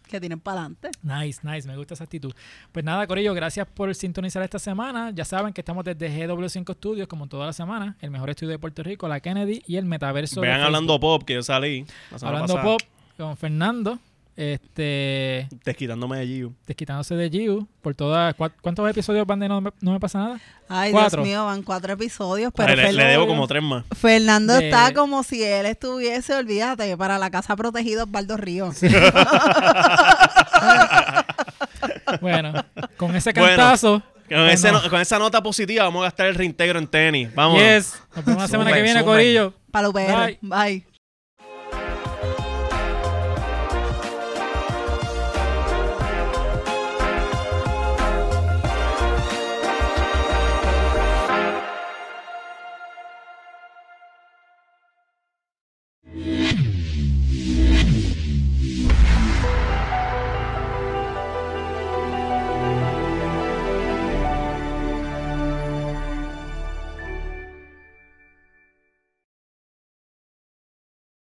que tienen para adelante. Nice, nice, me gusta esa actitud. Pues nada, Corillo, gracias por sintonizar esta semana. Ya saben que estamos desde GW5 Studios, como toda la semana, el mejor estudio de Puerto Rico, la Kennedy y el metaverso. de Vean Facebook. hablando pop, que yo salí. La Hablando pasada, pop con Fernando, este, Desquitándome de Giu. desquitándose de Giu por todas. ¿cuá- ¿Cuántos episodios van de No me, no me pasa nada? Ay, Cuatro. Dios mío, van cuatro episodios. Pero Le, debo como tres más. Fernando De- está como si él estuviese, olvídate, para la casa protegida Osvaldo Río. Bueno, con ese Bueno, cantazo. Con, ese Bueno. no- con esa nota positiva vamos a gastar el reintegro en tenis. Vamos. Yes. Nos vemos la semana que viene. Corillo. Para Bye. Bye.